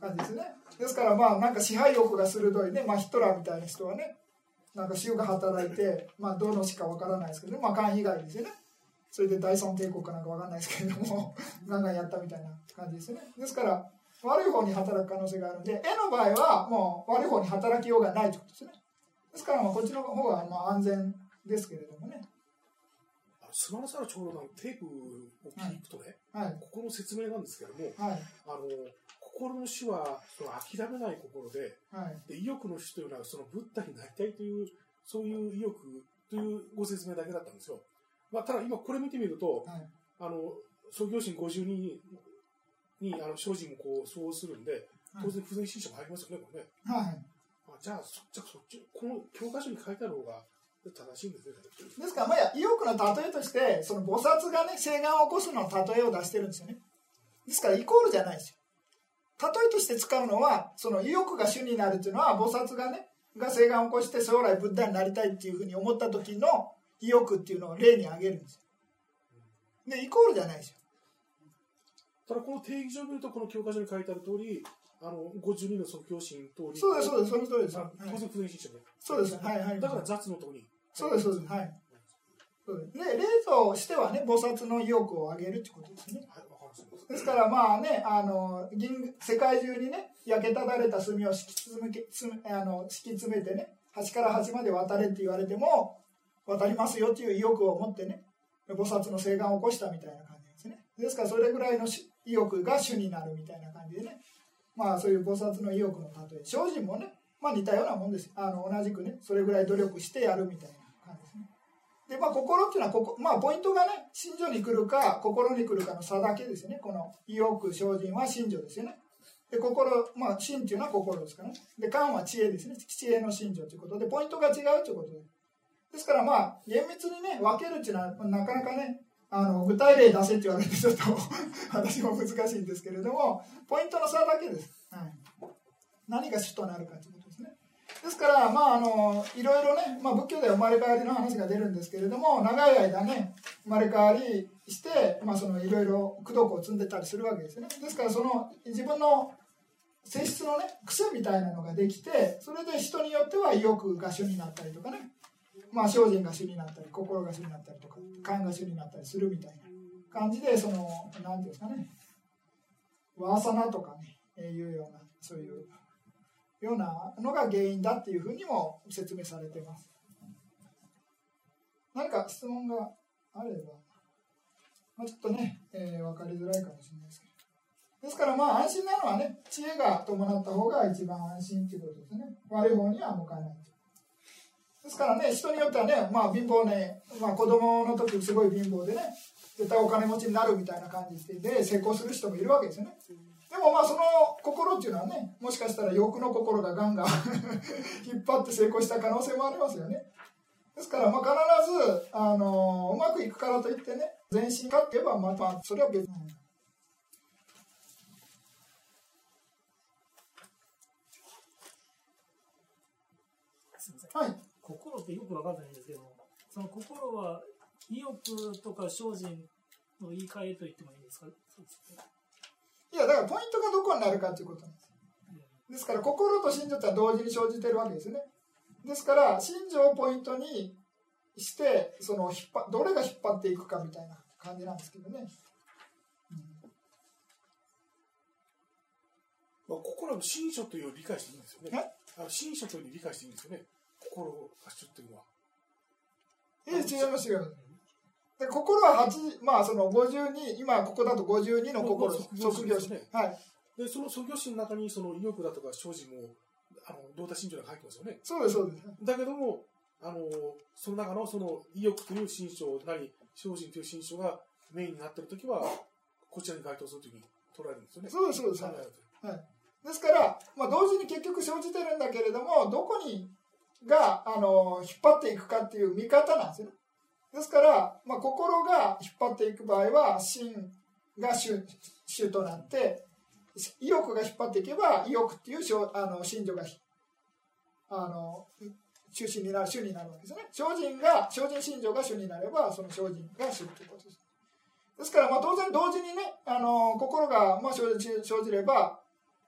な感じですね。ですからまあなんか支配欲が鋭いね、まあ、ヒトラーみたいな人はねなんか塩が働いて、まあ、どのしかわからないですけど、まあ、漢以外ですよね。それで大孫帝国かなんかわかんないですけれども ガンガンやったみたいな感じですね。ですから悪い方に働く可能性があるんで絵の場合はもう悪い方に働きようがないということですね。ですからまあこっちの方がまあ安全ですけれどもね。あのスマラサラ長老のテープを聞くとね、はい。ここの説明なんですけどもはい。あの心の死はその諦めない心ではい。で意欲の死というのはそのブッダになりたいというそういう意欲というご説明だけだったんですよ、まあ、ただ今これ見てみるとはい。あの創業心52ににあの精進もこう相応するんで当然不全心者も入りますよねこれね。はい。あじゃあそじゃあそっちこの教科書に書いてある方が正しいんですね。ですからまあ意欲の例えとしてその菩薩がね誓願を起こすの例えを出してるんですよね。ですからイコールじゃないですよ。例えとして使うのはその意欲が主になるっていうのは菩薩がねが誓願を起こして将来ブッダになりたいっていうふうに思った時の意欲っていうのを例に挙げるんですよ。でイコールじゃないですよ。ただこの定義上見るとこの教科書に書いてある通りあの52の即興心通りそうですそうですその通りです、あはい。当然不全心者ね。そうですはいはい。だから雑のとこに。そうですそうですはい。そうです。で例としてはね菩薩の意欲を上げるってことですね。はいわかりました。ですからまあねあの銀世界中にね焼けただれた炭を敷き詰めけつあの敷き詰めてね端から端まで渡れって言われても渡りますよっていう意欲を持ってね菩薩の誓願を起こしたみたいな感じですね。ですからそれぐらいのし意欲が主になるみたいな感じでねまあそういう菩薩の意欲の例え精進もねまあ似たようなもんです。あの同じくねそれぐらい努力してやるみたいな感じですね。でまあ心っていうのはここ、まあ、ポイントがね心情に来るか心に来るかの差だけですね。この意欲精進は心情ですよね。で心まあ心っていうのは心ですからね。で観は知恵ですね。知恵の心情ということでポイントが違うということで。すですからまあ厳密にね分けるっていうのはなかなかねあの具体例出せって言われてちょっと 私も難しいんですけれどもポイントの差だけです、はい、何が主となるかということですね。ですから、まあ、あのいろいろね、まあ、仏教では生まれ変わりの話が出るんですけれども長い間ね生まれ変わりして、まあ、そのいろいろ功徳を積んでたりするわけですよね。ですからその自分の性質のね癖みたいなのができてそれで人によっては意欲が主になったりとかねまあ精進が主になったり心が主になったりとか勘が主になったりするみたいな感じでその何ていうんですかねワーサナとかねいうようなそういうようなのが原因だっていうふうにも説明されてます。何か質問があれば。まあ、ちょっとね、えー分かりづらいかもしれないですけどですからまあ安心なのはね知恵が伴った方が一番安心ということですね悪い方には向かないですからね人によってはねまあ貧乏ね、まあ、子供の時すごい貧乏でね絶対お金持ちになるみたいな感じで成功する人もいるわけですよね。でもまあその心っていうのはねもしかしたら欲の心がガンガン 引っ張って成功した可能性もありますよね。ですからまあ必ずあのうまくいくからといってね全身かって言えばまあまあそれは別に。はい心ってよくわかんないんですけども、その心は意欲とか精進の言い換えと言ってもいいんですか？そうですね。いやだからポイントがどこになるかということなんですですから心と心情ってのは同時に生じてるわけですねですから心情をポイントにしてその引っ張どれが引っ張っていくかみたいな感じなんですけどね、まあ、心の心書という理解していいんですよねえ？あの心書という理解していいんですよね。心が主っていうのは。ええ違います違います。で心は8まあその52今ここだと52の心ですまあ卒業式ですね。はい。で、その創業心の中にその意欲だとか精進も、あの、同体心情が入ってますよね。そうですそうです。だけども、あの、その中のその意欲という心象なり、精進という心象がメインになっているときは、こちらに該当するというふうに捉えるんですよね。そうですそうです。考えられて。るですから、まあ、同時に結局生じてるんだけれどもどこにがあの引っ張っていくかっていう見方なんですよね。ですから、まあ、心が引っ張っていく場合は心が主主となって意欲が引っ張っていけば意欲っていうしょあの心情があの中心になる主になるわけですね。精進が精進心情が主になればその精進が主ということです。ですからまあ当然同時にねあの心がまあ生じ生じれば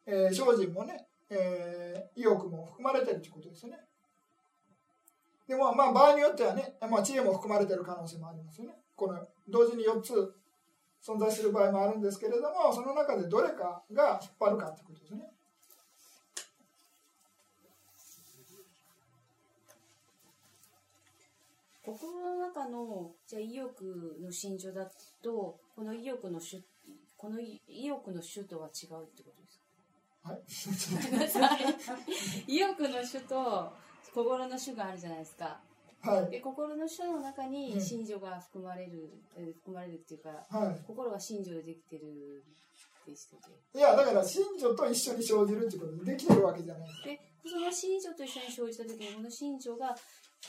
えー、精進もね、えー意欲も含まれてるということですね。でもまあ場合によってはね、まあ、知恵も含まれてる可能性もありますよね。この同時に4つ存在する場合もあるんですけれども、その中でどれかが引っ張るかということですね。心の中のじゃあ意欲の心情だとこの意欲の主この意欲の主とは違うってことですか？はい 意欲の主と心の主があるじゃないですか。はい。で心の主の中にうん。心情が含まれる、えー含まれるっていうかは心は心情でできてるってしててい。いや、だから、信女と一緒に生じるっていうことでできてるわけじゃないでその心情と一緒に生じた時にこの心情が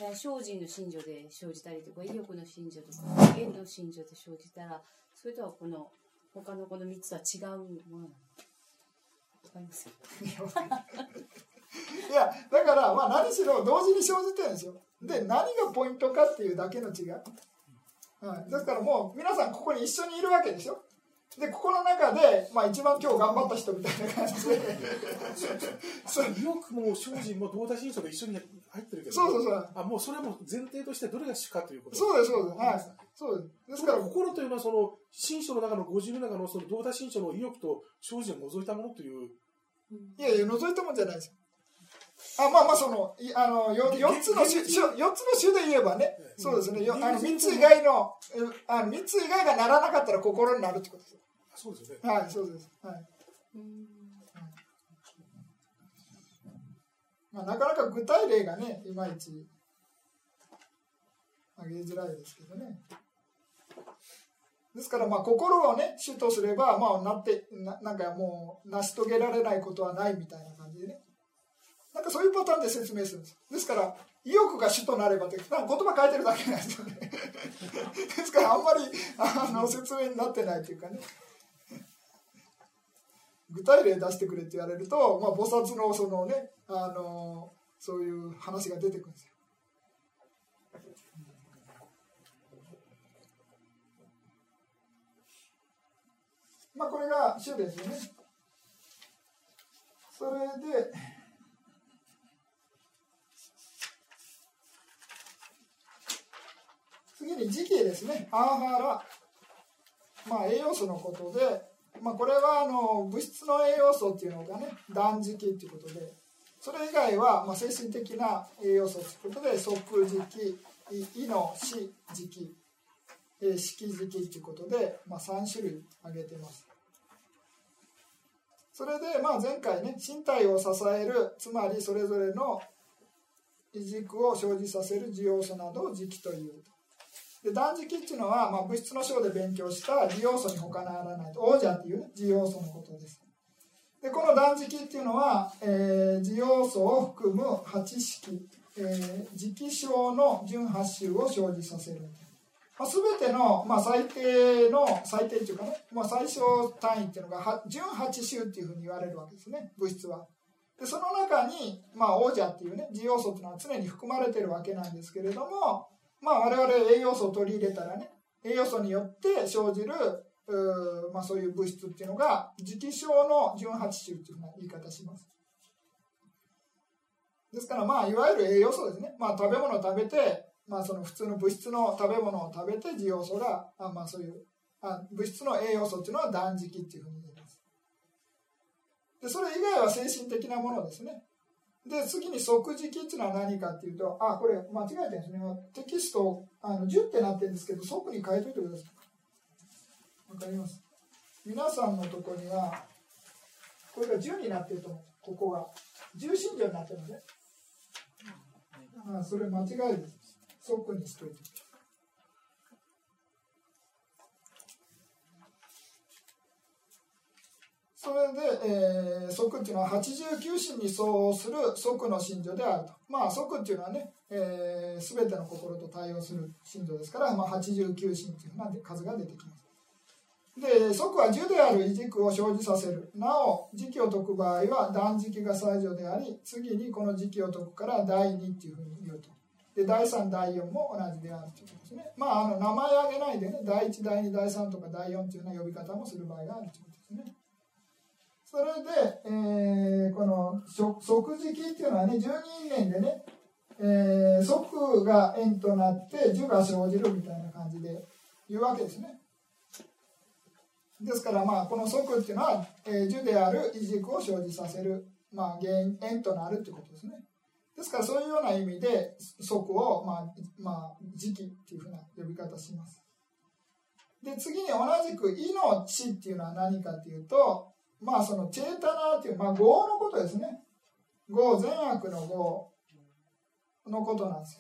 えー精進の心情で生じたりとか意欲の心情とか縁の心情で生じたらそれとはこの他のこの3つは違うものなの？わかります？いや、だから、まあ何しろ同時に生じてるんですよ。で、何がポイントかっていうだけの違い。はい、ですからもう皆さんここに一緒にいるわけでしょ。でここの中で、まあ、一番今日頑張った人みたいな感じで。そう。意欲も精進も同体心象で一緒に入ってるけど、そうそうそう。あもうそれはもう前提としてどれが主かということ。そうですそうです。はい。そうです。ですから心というのはその心象の中の50の中のその同体心象の意欲と精進を除いたものという。いやいや覗いたもんじゃないですあまあまあそのいあのよ4つの種種四つの種で言えばねそうですね。よあの3つ以外のえあの3つ以外がならなかったら心になるってことですあそうですよね。はいそうです。はい。うん。まあ、なかなか具体例がねいまいち挙げづらいですけどね。ですからまあ心をね主とすればまあなってななんかもう成し遂げられないことはないみたいな感じでねなんかそういうパターンで説明するんですですから意欲が主となればってなんか言葉変えてるだけなんですよね ですからあんまりあの説明になってないというかね具体例出してくれって言われると、まあ、菩薩のそのねあのそういう話が出てくるんですよ。まあこれが主ですよね。それで次に時期ですね。アーハラ。まあ栄養素のことで、まあ、これはあの物質の栄養素っていうのがね断食っていうことでそれ以外はまあ精神的な栄養素ということで即時期胃の死時期、えー式時期ということで、まあ、3種類挙げてます。それで、まあ、前回ね身体を支えるつまりそれぞれの異軸を生じさせる受要素などを時期というと。で断食っていうのは、まあ、物質の章で勉強した受要素に他ならないと王者っていう、ね、受要素のことです。でこの断食っていうのは、えー、受要素を含む8式、えー、時期章の準8種を生じさせる。まあ、全ての、まあ、最低の最低っていうかね、まあ、最小単位っていうのがは準8種っていうふうに言われるわけですね物質は。でその中に、まあ、王者っていうね自要素っていうのは常に含まれてるわけなんですけれども、まあ、我々栄養素を取り入れたらね栄養素によって生じるうまあ、そういう物質っていうのが磁気症の準8種っていうふうな言い方します。ですからまあいわゆる栄養素ですね、まあ、食べ物を食べてまあ、その普通の物質の食べ物を食べて需要素があ、まあ、そういうあ物質の栄養素っていうのは断食っていうふうに言います。でそれ以外は精神的なものですね。で次に即時期っていうのは何かっていうとあこれ間違えてるんですね。テキストあの10ってなってるんですけど即に書いといてください。わかります？皆さんのとこにはこれが10になってると思う。ここが。重心情になってるので、あそれ間違いです。即にしといて。それで、えー、即っていうのは89心に相応する即の心情であると。まあ即っていうのはね、えー、全ての心と対応する心情ですから、まあ、89心っていうふうな数が出てきます。で即は樹である異軸を生じさせるなお時期を解く場合は断食が最上であり次にこの時期を解くから第2っていうふうに言うとで第3第4も同じであるということですねまああの名前挙げないでね第1第2第3とか第4というような呼び方もする場合があるということですねそれで、えー、この即時期っていうのはね12年でね、えー、即が円となって樹が生じるみたいな感じで言うわけですね。ですからまあこの即っていうのは、えー、樹である異軸を生じさせる、まあ、原因円となるということですね。ですからそういうような意味で即を、まあまあ、時期っていうふうな呼び方をします。で次に同じく命っていうのは何かっていうとまあそのチェータナーっていう、まあ、業のことですね業善悪の業のことなんです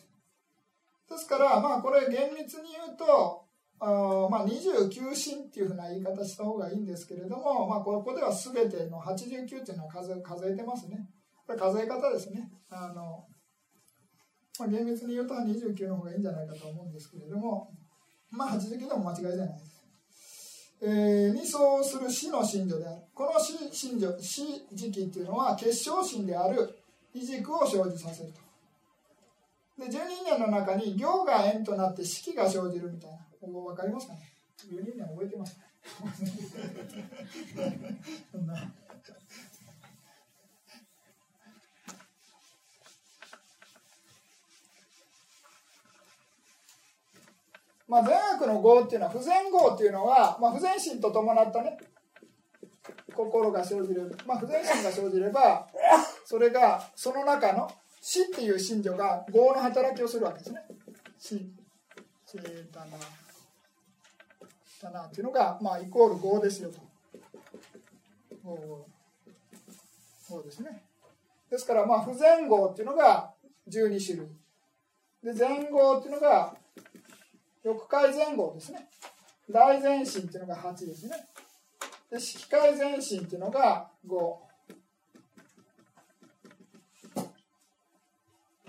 ですからまあこれ厳密に言うとあまあ、29進っていうふうな言い方した方がいいんですけれども、まあ、ここでは全ての89っていうのは数数えてますね。これ数え方ですね。あのまあ、厳密に言うと29の方がいいんじゃないかと思うんですけれども、まあ、89でも間違いじゃないです。えー、に相応する死の信条である。この死神女、死時期っていうのは結晶心である異軸を生じさせると。で、12年の中に行が縁となって式が生じるみたいな。分かりますかね？十二年覚えてますそんな。まあ、善悪の業っていうのは不全業っていうのは、まあ、不全心と伴ったね心が生じる、まあ、不全心が生じればそれがその中の死っていう心情が業の働きをするわけですね死チェータナだなっていうのが、まあ、イコール5ですよと。5ですね。ですから、まあ、不全合っていうのが12種類。で、全合っていうのが、翼界前後ですね。大前進っていうのが8ですね。で、色界前進っていうのが5。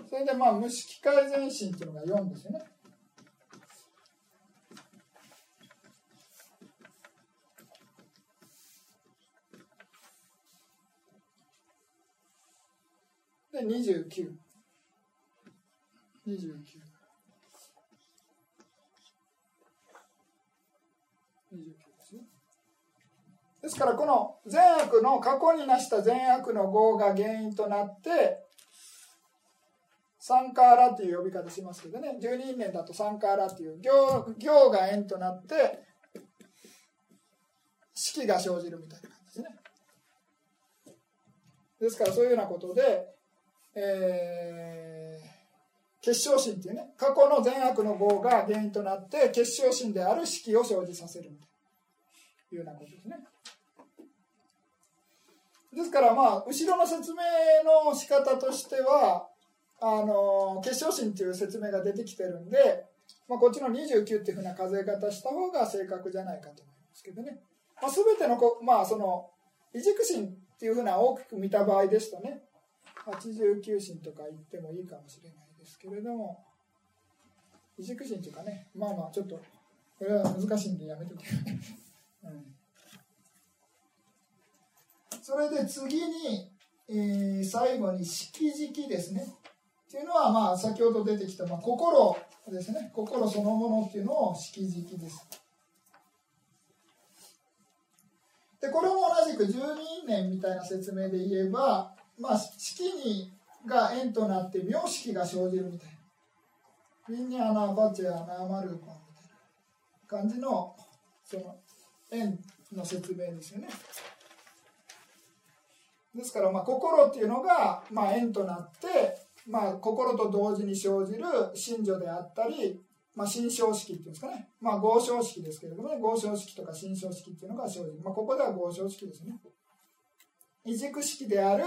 それで、まあ、無色界前進っていうのが4ですね。で、29。29。ですからこの善悪の過去に成した善悪の業が原因となってサンカーラっていう呼び方しますけどね。12年だとサンカーラっていう行行が縁となって式が生じるみたいな感じですね。ですからそういうようなことでえー、結晶心っていうね過去の善悪の業が原因となって結晶心である式を生じさせるみたいないうようなことですね。ですからまあ後ろの説明の仕方としてはあの結晶心っていう説明が出てきてるんで、まあ、こっちの29っていうふうな数え方した方が正確じゃないかと思いますけどね、まあ、全てのこまあその異軸心っていうふうな大きく見た場合ですとね89心とか言ってもいいかもしれないですけれども異軸心というかねまあまあちょっとこれは難しいんでやめとけ、うん、それで次に、えー最後に色軸ですね。っていうのはまあ先ほど出てきた、まあ、心ですね。心そのものっていうのを色軸です。でこれも同じく十二因縁みたいな説明で言えば、まあ、式にが縁となって名式が生じるみたいな。ミンニャーナバチェアナマルコンみたいな感じのその縁の説明ですよね。ですから、まあ、心っていうのが、まあ、縁となって、まあ、心と同時に生じる信女であったり、まあ、心象式っていうんですかね、まあ、合唱式ですけれどもね。合唱式とか心象式っていうのが生じる、まあ、ここでは合唱式ですね。異軸式である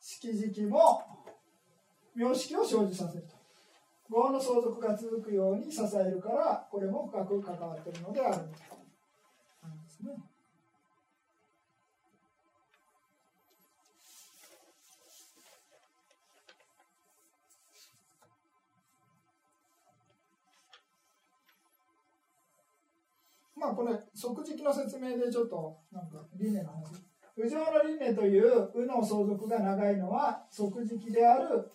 式軸も名式を生じさせると。業の相続が続くように支えるからこれも深く関わっているのである。みたいまあこれ即軸の説明でちょっとなんか輪廻の話右上の輪廻という右の相続が長いのは即軸である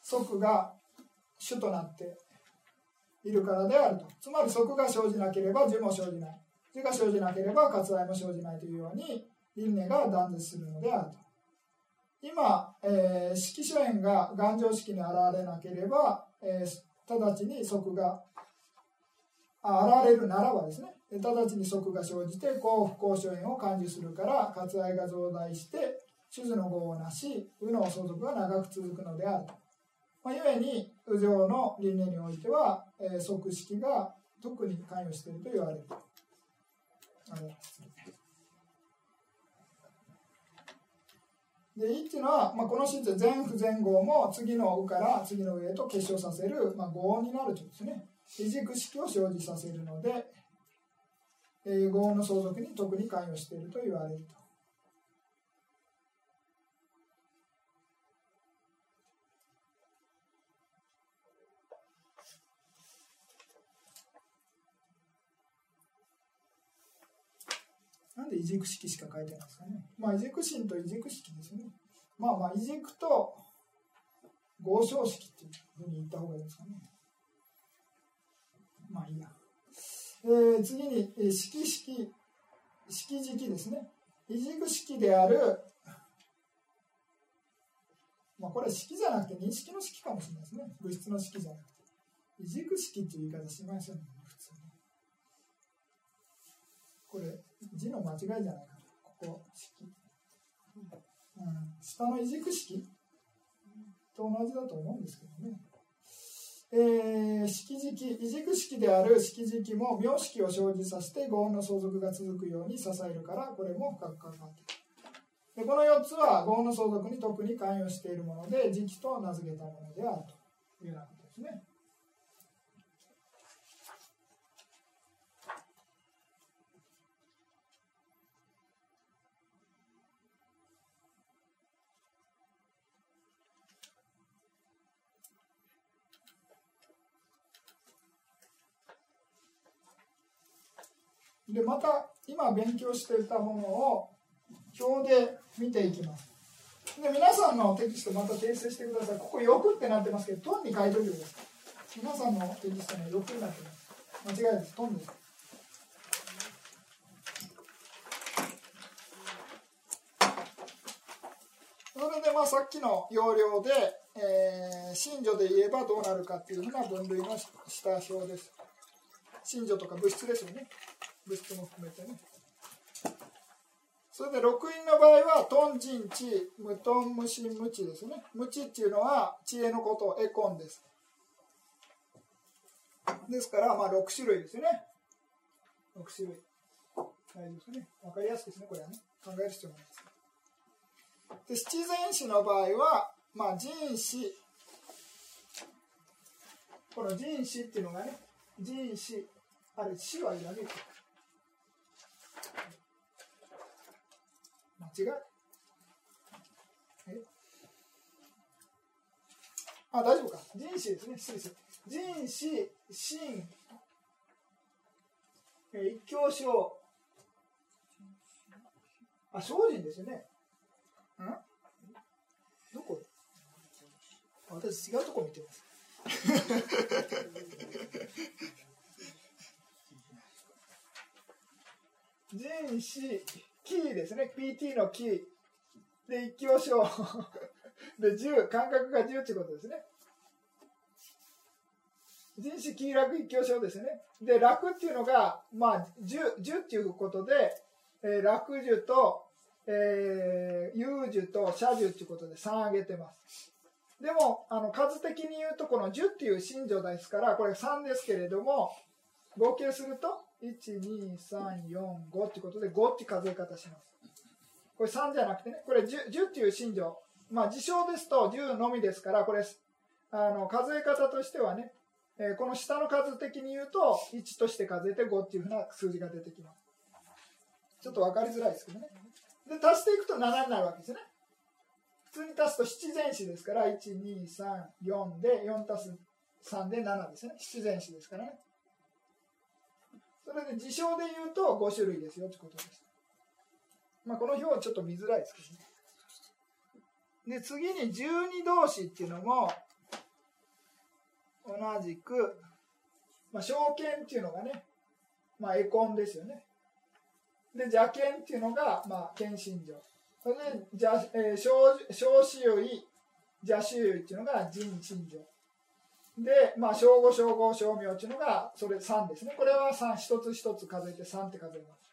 即が主となっているからであるとつまり即が生じなければ樹も生じない樹が生じなければ割愛も生じないというように輪廻が断絶するのであると。今、えー、色書縁が頑丈式に現れなければ、えー、直ちに即が現れるならばですね直ちに即が生じて幸不幸所縁を感じするから割愛が増大して手図の業をなし右の相続が長く続くのであると、まあ、故に右上の輪廻においては、えー、即式が特に関与していると言われるあれで「い」っていうのは、まあ、このシーズン前不前後も次の「う」から次の上へと結晶させる、まあ、語音になるということですね。異軸式を生じさせるので、えー、語音の相続に特に関与していると言われると。なんで異軸式しか書いてないんですかね。まあ異軸心と異軸式ですね。まあまあ異軸と合唱式っていうふうに言った方がいいですかね。まあいいや。えー、次に、えー、式式、式軸ですね。異軸式である、まあこれは式じゃなくて認識の式かもしれないですね。物質の式じゃなくて。異軸式っていう言い方しましたね、普通に。これ、字の間違いじゃないかな。ここ、式。うん、下の異軸式と同じだと思うんですけどね。えー、式軸異軸式である式軸も名式を生じさせて語音の相続が続くように支えるからこれも深く関わっているでこの4つは語音の相続に特に関与しているもので時期と名付けたものであるというようなことですね。でまた今勉強していたものを表で見ていきます。で皆さんのテキストまた訂正してください。ここ欲ってなってますけどトンに書いておいてください。皆さんのテキストに欲になってます。間違いです。トンです。それでまあさっきの要領で、えー、信女で言えばどうなるかっていうふうな分類のした表です。信女とか物質ですよね。物質も含めてねそれで六因の場合はトンジンチ無トン無心無知ですね無知っていうのは知恵のことエコンですですから、まあ、6種類ですね。6種類。大丈夫ですね。わかりやすくですね、これはね。考える必要ないです。で、七前子の場合は、まあ、人子。この人子っていうのがね、人子。あれ、死はいらねえ。間違い。え？あ、大丈夫か。人子ですね。失礼し人子、心、えー一教症。あ、精進ですよね。ん？どこ？私違うとこ見てます。人子、キーですね。PT のキー。で、一教症。で、10、感覚が10っていうことですね。人子気楽一教症ですね。で、楽っていうのが、まあ、10、10っていうことで、えー楽樹と、えー、有樹と社樹っていうことで3挙げてます。でも、あの、数的に言うと、この10っていう信条ですから、これ3ですけれども、合計すると、1、2、3、4、5ってことで、5って数え方します。これ3じゃなくてね、これ 10, 10っていう信条。まあ、事象ですと10のみですから、これ、あの、数え方としてはね、えーこの下の数的に言うと、1として数えて5っていうふうな数字が出てきます。ちょっと分かりづらいですけどね。で、足していくと7になるわけですね。普通に足すと七前子ですから、1、2、3、4で、4足す3で7ですね。七前子ですからね。それで事象で言うと5種類ですよってことです。まあ、この表はちょっと見づらいですけどね。で、次に十二動詞っていうのも、同じく、まあ、証券っていうのがね、まあ、エコンですよね。で、邪剣っていうのが、まあ、謙信条。それで、じゃえー、小小子類、邪子類っていうのが人信条。で、まあ、小語、小語、小名っていうのが、それ3ですね。これは3、一つ一つ数えて3って数えます。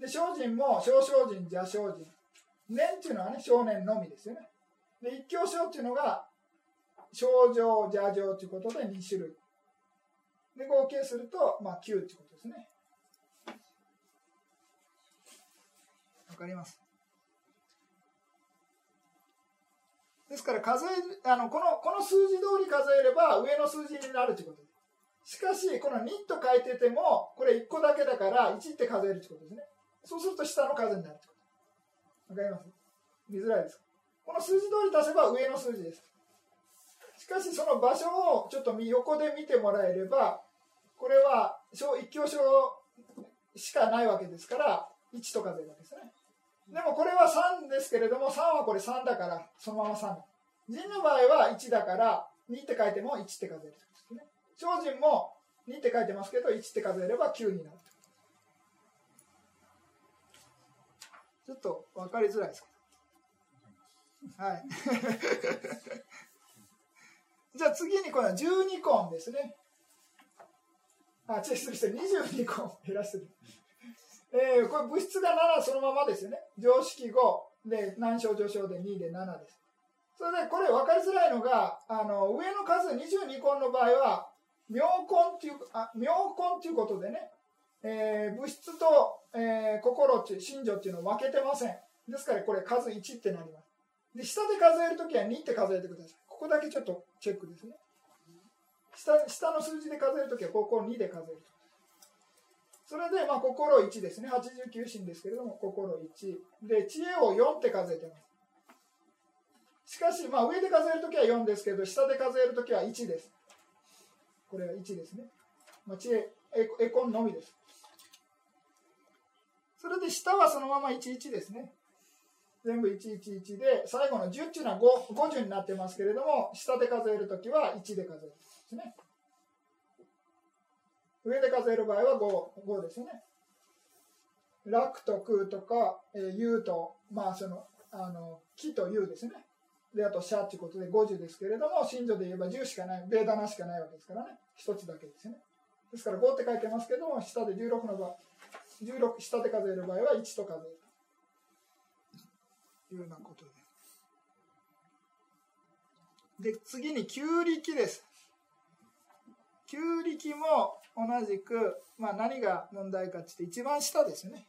で、精進も、小精進、邪精進。年っていうのはね、少年のみですよね。で、一教小っていうのが、症状、邪状ということで2種類。で、合計すると、まあ、9ということですね。わかります？ですから、数え、あの、この、この数字通り数えれば、上の数字になるということです。しかし、この2と書いてても、これ1個だけだから、1って数えるということですね。そうすると下の数になるということ。わかります？見づらいですこの数字通り出せば上の数字です。しかしその場所をちょっと横で見てもらえればこれは小一教小しかないわけですから1と数えるわけですねでもこれは3ですけれども3はこれ3だからそのまま3人の場合は1だから2って書いても1って数えるということですね精進も2って書いてますけど1って数えれば9になるちょっと分かりづらいですか？はい。じゃあ次にこの12コンですね。あ、違う、失礼して、22コン減らしてる。えー、これ物質が7そのままですよね。常識5で、難症上昇で2で7です。それで、これ分かりづらいのが、あの、上の数22コンの場合は、妙コンっていう、あ、妙コンっていうことでね、えー物質と、えー心っていう、心情っていうのを分けてません。ですから、これ数1ってなります。で、下で数えるときは2って数えてください。ここだけちょっとチェックですね。下下の数字で数えるときはここを2で数えると。それで、まあ、心1ですね。89心ですけれども、心1。で、知恵を4って数えてます。しかし、まあ、上で数えるときは4ですけど、下で数えるときは1です。これは1ですね。まあ、知恵、エコンのみです。それで下はそのまま11ですね。全部111で、最後の10っていうのは 5, 50になってますけれども、下で数えるときは1で数えるんですね。上で数える場合は 5, 5ですね。楽と空とか、えー、有と、まあその、あの、木と有ですね。で、あと、シャっていうことで50ですけれども、信条で言えば10しかない、ベーダナしかないわけですからね。一つだけですね。ですから5って書いてますけども、下で16の場合、16、下で数える場合は1と数える。いうようなことで。で、次に旧力です。旧力も同じく、まあ、何が問題かって言って一番下ですね。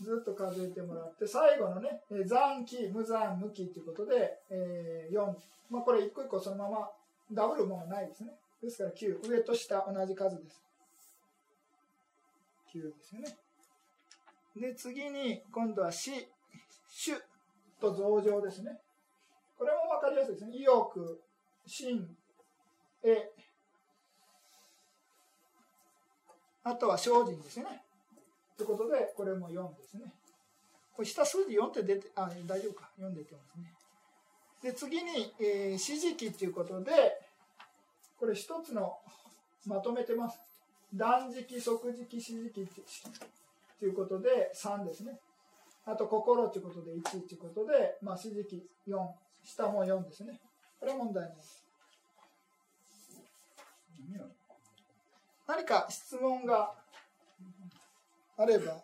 ずっと数えてもらって最後のね残期無残無期ということで、えー4、まあ、これ一個一個そのままダブるもないですね。ですから9上と下同じ数です。9ですよね。で次に今度は死。主と増上ですね。これも分かりやすいですね。意欲心えあとは精進ですね。ということでこれも4ですね。これ下数字4って出てあ大丈夫か。4出てますね。で次に、えー、指示器ということでこれ一つのまとめてます。断食即時期指示器ということで3ですね。あと心ということで1ということで、まあ、指示器4下も4ですね。これは問題ない何か質問があれば。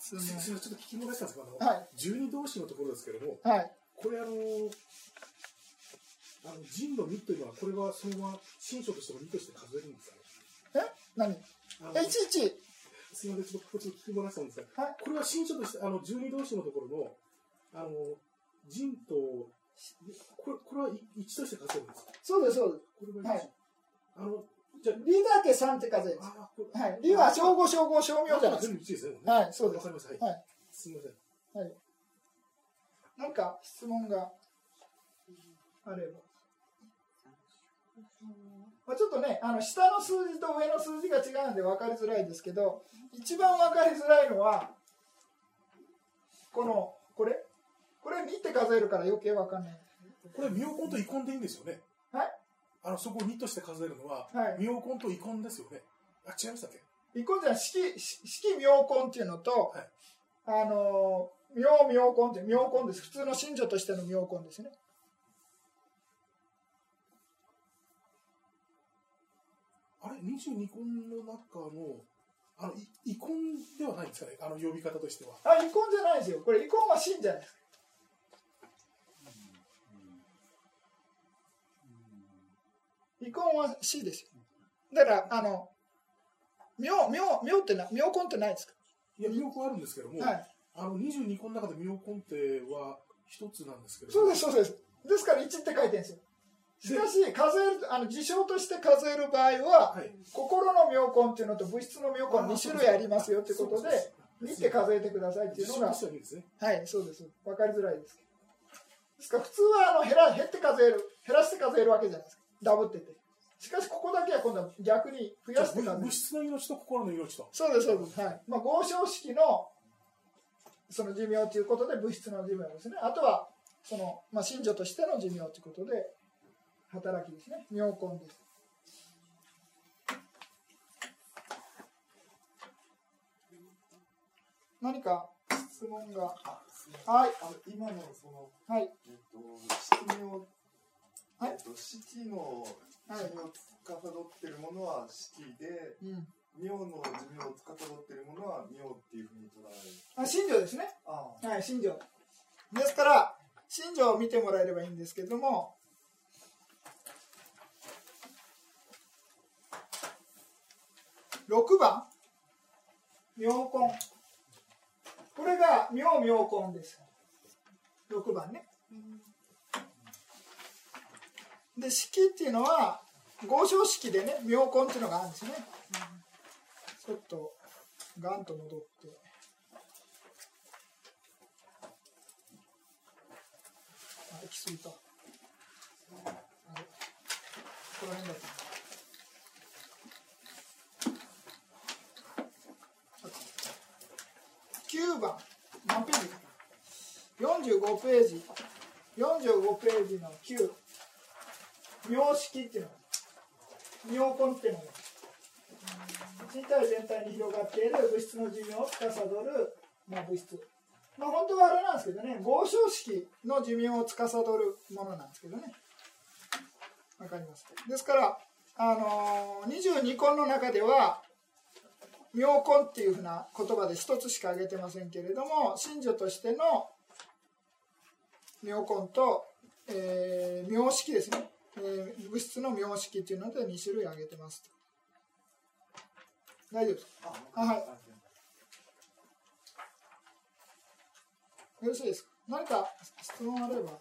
質問。ちょっと聞き漏らしたんですけど、はい。十二同士のところですけども、はい。これあの、あの人の2というのは、これはそのまま新書としても2として数えるんですかね？え？何？えいちいち。すみません、ちょっとこっと聞き漏らしたんですが、はい。これは新書として、あの十二同士のところの、あの人と、これこれは1として数えるんですか？そうですそうです。これは一はい。あの、じゃリだけ3って数えるんですはいリは称号称号称名じゃないです全部1ですね。かはいそうですわかります。はい。はいすみません。はいなんか質問があればまあ、ちょっとねあの下の数字と上の数字が違うんで分かりづらいですけど一番分かりづらいのはこのこれ？これ2って数えるから余計分かんないこれ、ミオコンとイコンでいいんですよね。はいあの、そこを2として数えるのは、はい。ミオコンとイコンですよね。あ、違いましたっけ？イコンじゃ式式妙根っていうのと、はい。あの妙妙根って妙根です。普通の信女としての妙根ですね。あれ、22コンの中の、あの、イイコンではないんですかね、あの呼び方としては。あイコンじゃないですよ。これイコンは真じゃないですかイコンは死ですよ。だからあの妙妙妙ってな妙根ってないですか？いや、ミオコンあるんですけども、はい。あの22コンの中でミオコンっては一つなんですけどそうですそうです。ですから1って書いてるんですよ。しかし数えるあの事象として数える場合は、はい。心の妙根っていうのと物質の妙根2種類ありますよということでそう2って数えてくださいっていうのが。はいそうです。分かりづらいです。ですから普通はあの減ら減って数える減らして数えるわけじゃないですかダブってて。しかしここだけは今度は逆に増やして数える。物質の命と心の命と。そうですそうです。はい。まあ合唱式のその寿命ということで物質の寿命ですね。あとはその、まあ、信女としての寿命ということで働きですね。妙根です。何か質問が？はい。今のその、はい。えっと、えっと、七のはい寿命を司っているものは四季で、うん妙の寿命を司っているものは妙っていうふうに捉える。あ信女ですねあはい、信条。ですから、信条を見てもらえればいいんですけども、6番、妙根。これが妙妙根です。6番ね。で、式っていうのは、合唱式でね、妙根っていうのがあるんですね。ちょっと、ガンと戻って。あ行き過ぎた。この辺だった。9番、何ページ？かな ?45 ページ。45ページの9。妙式っていうのが妙根っていうのが身体全体に広がっている物質の寿命を司る、まあ、物質。まあ、本当はあれなんですけどね、合唱式の寿命を司るものなんですけどね。わかります。ですから、あのー、22根の中では、妙根っていうふうな言葉で一つしか挙げてませんけれども、信女としての妙根と、えー、妙式ですね。えー物質の名式っていうので2種類挙げてますと。大丈夫ですか？あはい。よろしいですか？何か質問あれば。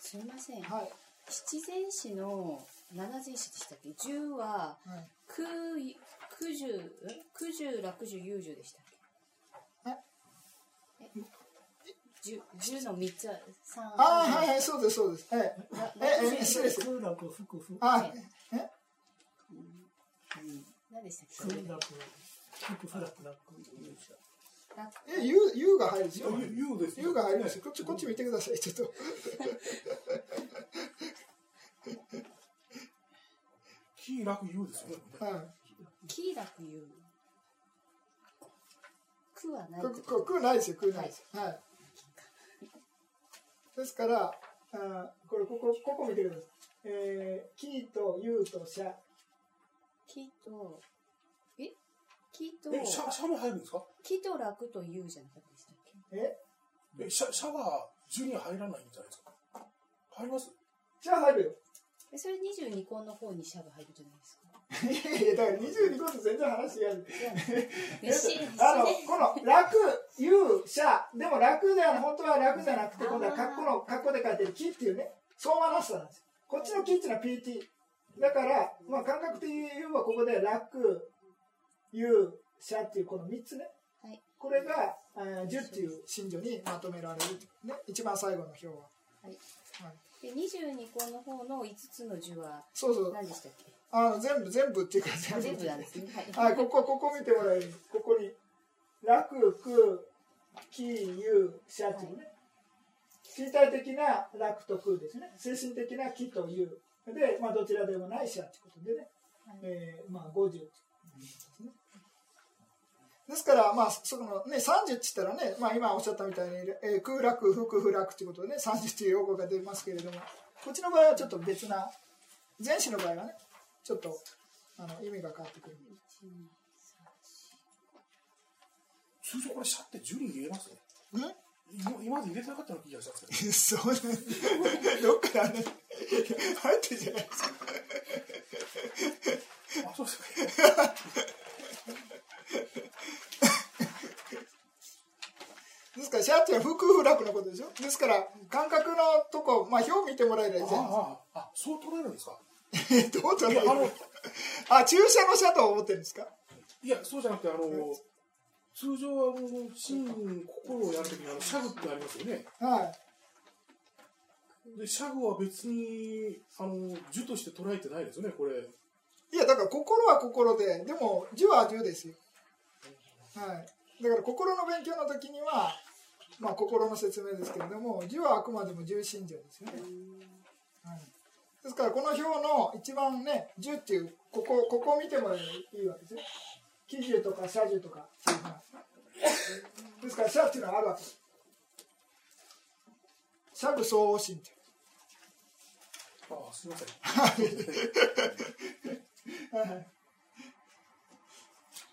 すみません。はい。七前詞の七前詞でしたっけ？十ははい。九九十え？九十楽十有十でしたっけ？え？え？十十の三つは三。ああはいはいそうですそうです。ええええ失礼です。空楽、福、福、あえ何でしたっ空け楽、福、不楽、楽、楽え U, U が入るんですよゆゆうです U が入ります。よこっちこっち見てください。ちょっと。気楽ゆうですよね。はい。喜楽有苦はないこここないですよ、こないです。はい。ですから、あこれここここ見てください。えー、キーとユーとシャ。喜とえ？喜とえ、シャ、シャも入るんですか？喜と楽と有じゃなかったでしたっけ？え、え、シャ、シャは10に入らないんじゃないですか？入ります？シャ入るよ。えそれ22項の方にシャが入るじゃないですかいやだから22個と全然話違う。あの、しこの楽、ユー、シャ。でも楽ではな、本当は楽じゃなくて、今度はカッコの、カッコで書いてるキっていうね、相馬なしさなんですよ。こっちのキっていうのは PT。だから、まあ感覚的に言えばここで楽、ユー、シャっていうこの3つね。はいこれが、えー、10っていう信条にまとめられる。ね、一番最後の表は。はいはいで22項の方の5つの字はそうそう。何でしたっけ？あの全部、全部っていうかあ全部なんですねはい、ここ、ここ見てもらえる。ここに、楽、空、気、有、シャってい。身体的な楽と空ですね。精神的な気と有。で、まあ、どちらでもないシャってことでね。えーまあ、50っていうことですね。ですから、まあ、そのね、30って言ったらね、まあ、今おっしゃったみたいに、えー空楽、福不楽っていうことでね、30っていう用語が出ますけれども、こっちの場合はちょっと別な、前詞の場合はね、ちょっとあの意味が変わってくる。通常これシャって10に入れます？ね。ん？今今まで入れてなかったような気がしたんですけど。そうなん どっからね、入ってるじゃないですか。あ、そうですか。ですか？ら、シャーっていうのは福不楽のことでしょ？ですから、感覚のとこ、まあ、表見てもらえればいいじゃないあそう捉えるんですか？どう捉える？あの、あ、注射のシャと思ってるんですか？いや、そうじゃなくて、あの、通常は、あの、心、心をやるときに、あの、シャグってありますよね。はい。で、シャグは別に、あの、樹として捉えてないですよね、これ。いや、だから心は心で、でも、樹は樹ですよ。はい。だから、心の勉強の時には、まあ、心の説明ですけれども、樹はあくまでも重心情ですよね。はい。ですから、この表の一番ね、樹っていう、ここ、ここを見てもいいわけですよ。喜樹とか社樹とか、そういうふうな。ですから、社っていうのはあるわけです。社具相応心って。ああ、すみません。はい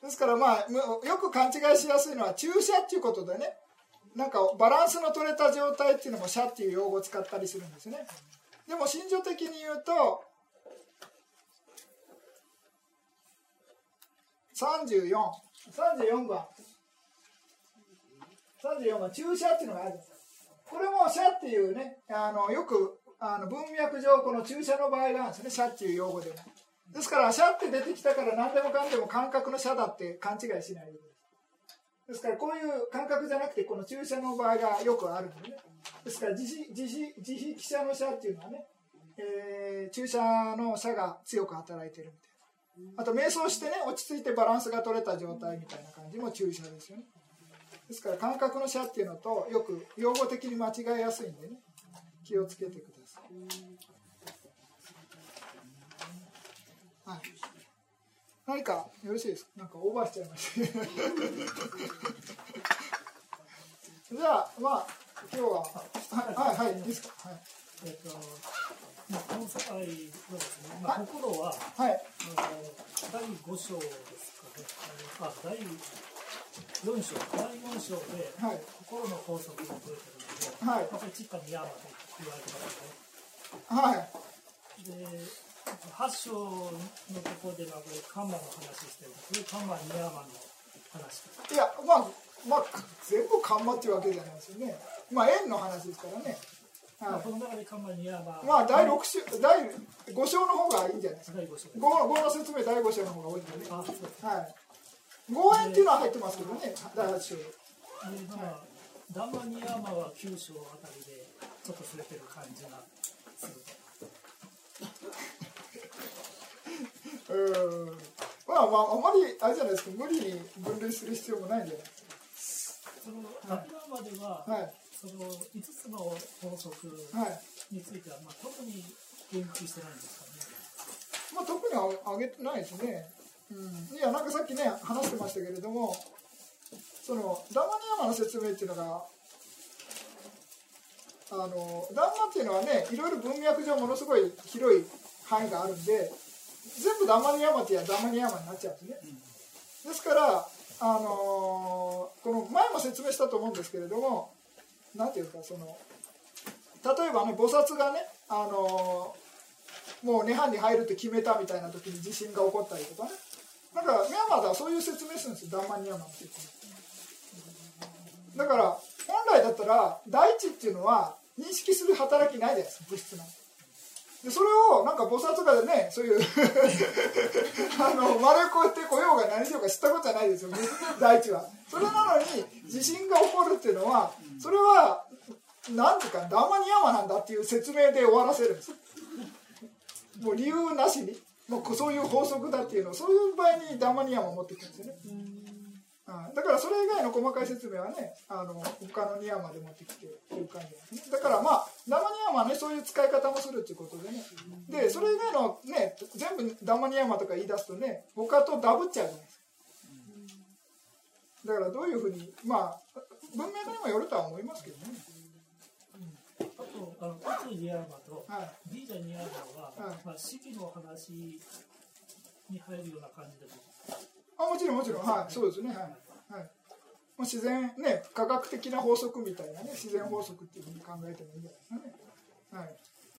ですからまあよく勘違いしやすいのは注射っていうことでね。なんかバランスの取れた状態っていうのも射っていう用語を使ったりするんですね。でも心情的に言うと3434番。34番注射っていうのがあるんですこれも射っていうねあのよくあの文脈上この注射の場合があるんですね。射っていう用語でも。ですから、シャって出てきたから何でもかんでも感覚のシャだって勘違いしないでください。ですから、こういう感覚じゃなくて、この注射の場合がよくあるのでね。ですから、自費、自費、自費記者のシャっていうのはね、えー、注射のシャが強く働いてるみたいな。あと、瞑想してね、落ち着いてバランスが取れた状態みたいな感じも注射ですよね。ですから、感覚のシャっていうのと、よく用語的に間違いやすいんでね、気をつけてください。はい。何かよろしいですか？なんかオーバーしちゃいました。じゃあまあ今日ははいはいはいいいですか？はいえっと、まあ、この際はですね、まあ、心は、はいあの第5章ですかね。あ第、4章、第4章で、はい心の法則が出てるので、はいヤーマと言われてますね。はいで、8章のところではこれカンマの話してるこれカンマニヤーマの話。いやまあまあ全部緩和っていうわけじゃないですよね。まあ円の話ですからね。まあはいこの中でカンマニヤーマ。まあ第六章第5章の方がいいんじゃないですか。第5章です。5, 5の説明第5章の方が多いんでね。あ、そうです。はい。5円っていうのは入ってますけどね。第8章。で、まあ、ダンマニヤーマは9章あたりでちょっと触れてる感じがする。と。うーん。まあまああまりあれじゃないですか無理に分類する必要もないんじゃない？ですそのアビダンマでは、かはい。その5つの法則はいについては、まあ、特に言及してないんですかね。まあ特にああげてないですね。うん。いやなんかさっきね話してましたけれどもそのダンマニヤマの説明っていうのがあのダンマっていうのはねいろいろ文脈上ものすごい広い範囲があるんで全部ダマニヤマってやダマニヤマになっちゃうんですね、ですからあのこの前も説明したと思うんですけれどもなんていうかその例えばね菩薩がねあのもう涅槃に入るって決めたみたいな時に地震が起こったりとかね。なんかミャンマーではそういう説明するんですよ。ダンマニヤマの説明だから本来だったら大地っていうのは認識する働きないです物質なんでそれをなんか菩薩とかでねそういう あの丸越えてこようが何しようか知ったことじゃないですよ大地は。それなのに地震が起こるっていうのはそれはなんていうかダマニヤマなんだっていう説明で終わらせるんです。もう理由なしに。もうそういう法則だっていうのをそういう場合にダマニヤマを持ってくるんですよね、はい。だからそれ以外の細かい説明はねあの他のニヤマで持ってきてる感じですね。だからまあダンマニヤマはねそういう使い方もするっていうことでね。でそれ以外のね全部ダンマニヤマとか言い出すとね他とダブっちゃうじゃないですか。だからどういうふうにまあ文脈にもよるとは思いますけどね。あと、あの、タツニヤーマとはい。ビージャニヤーマは、はい。まあ、四季の話に入るような感じでも、あもちろんもちろん。はい。そうですね。はい、はい。まあ、自然ね科学的な法則みたいなね自然法則っていうふうに考えてもいいんじゃないですかね。はい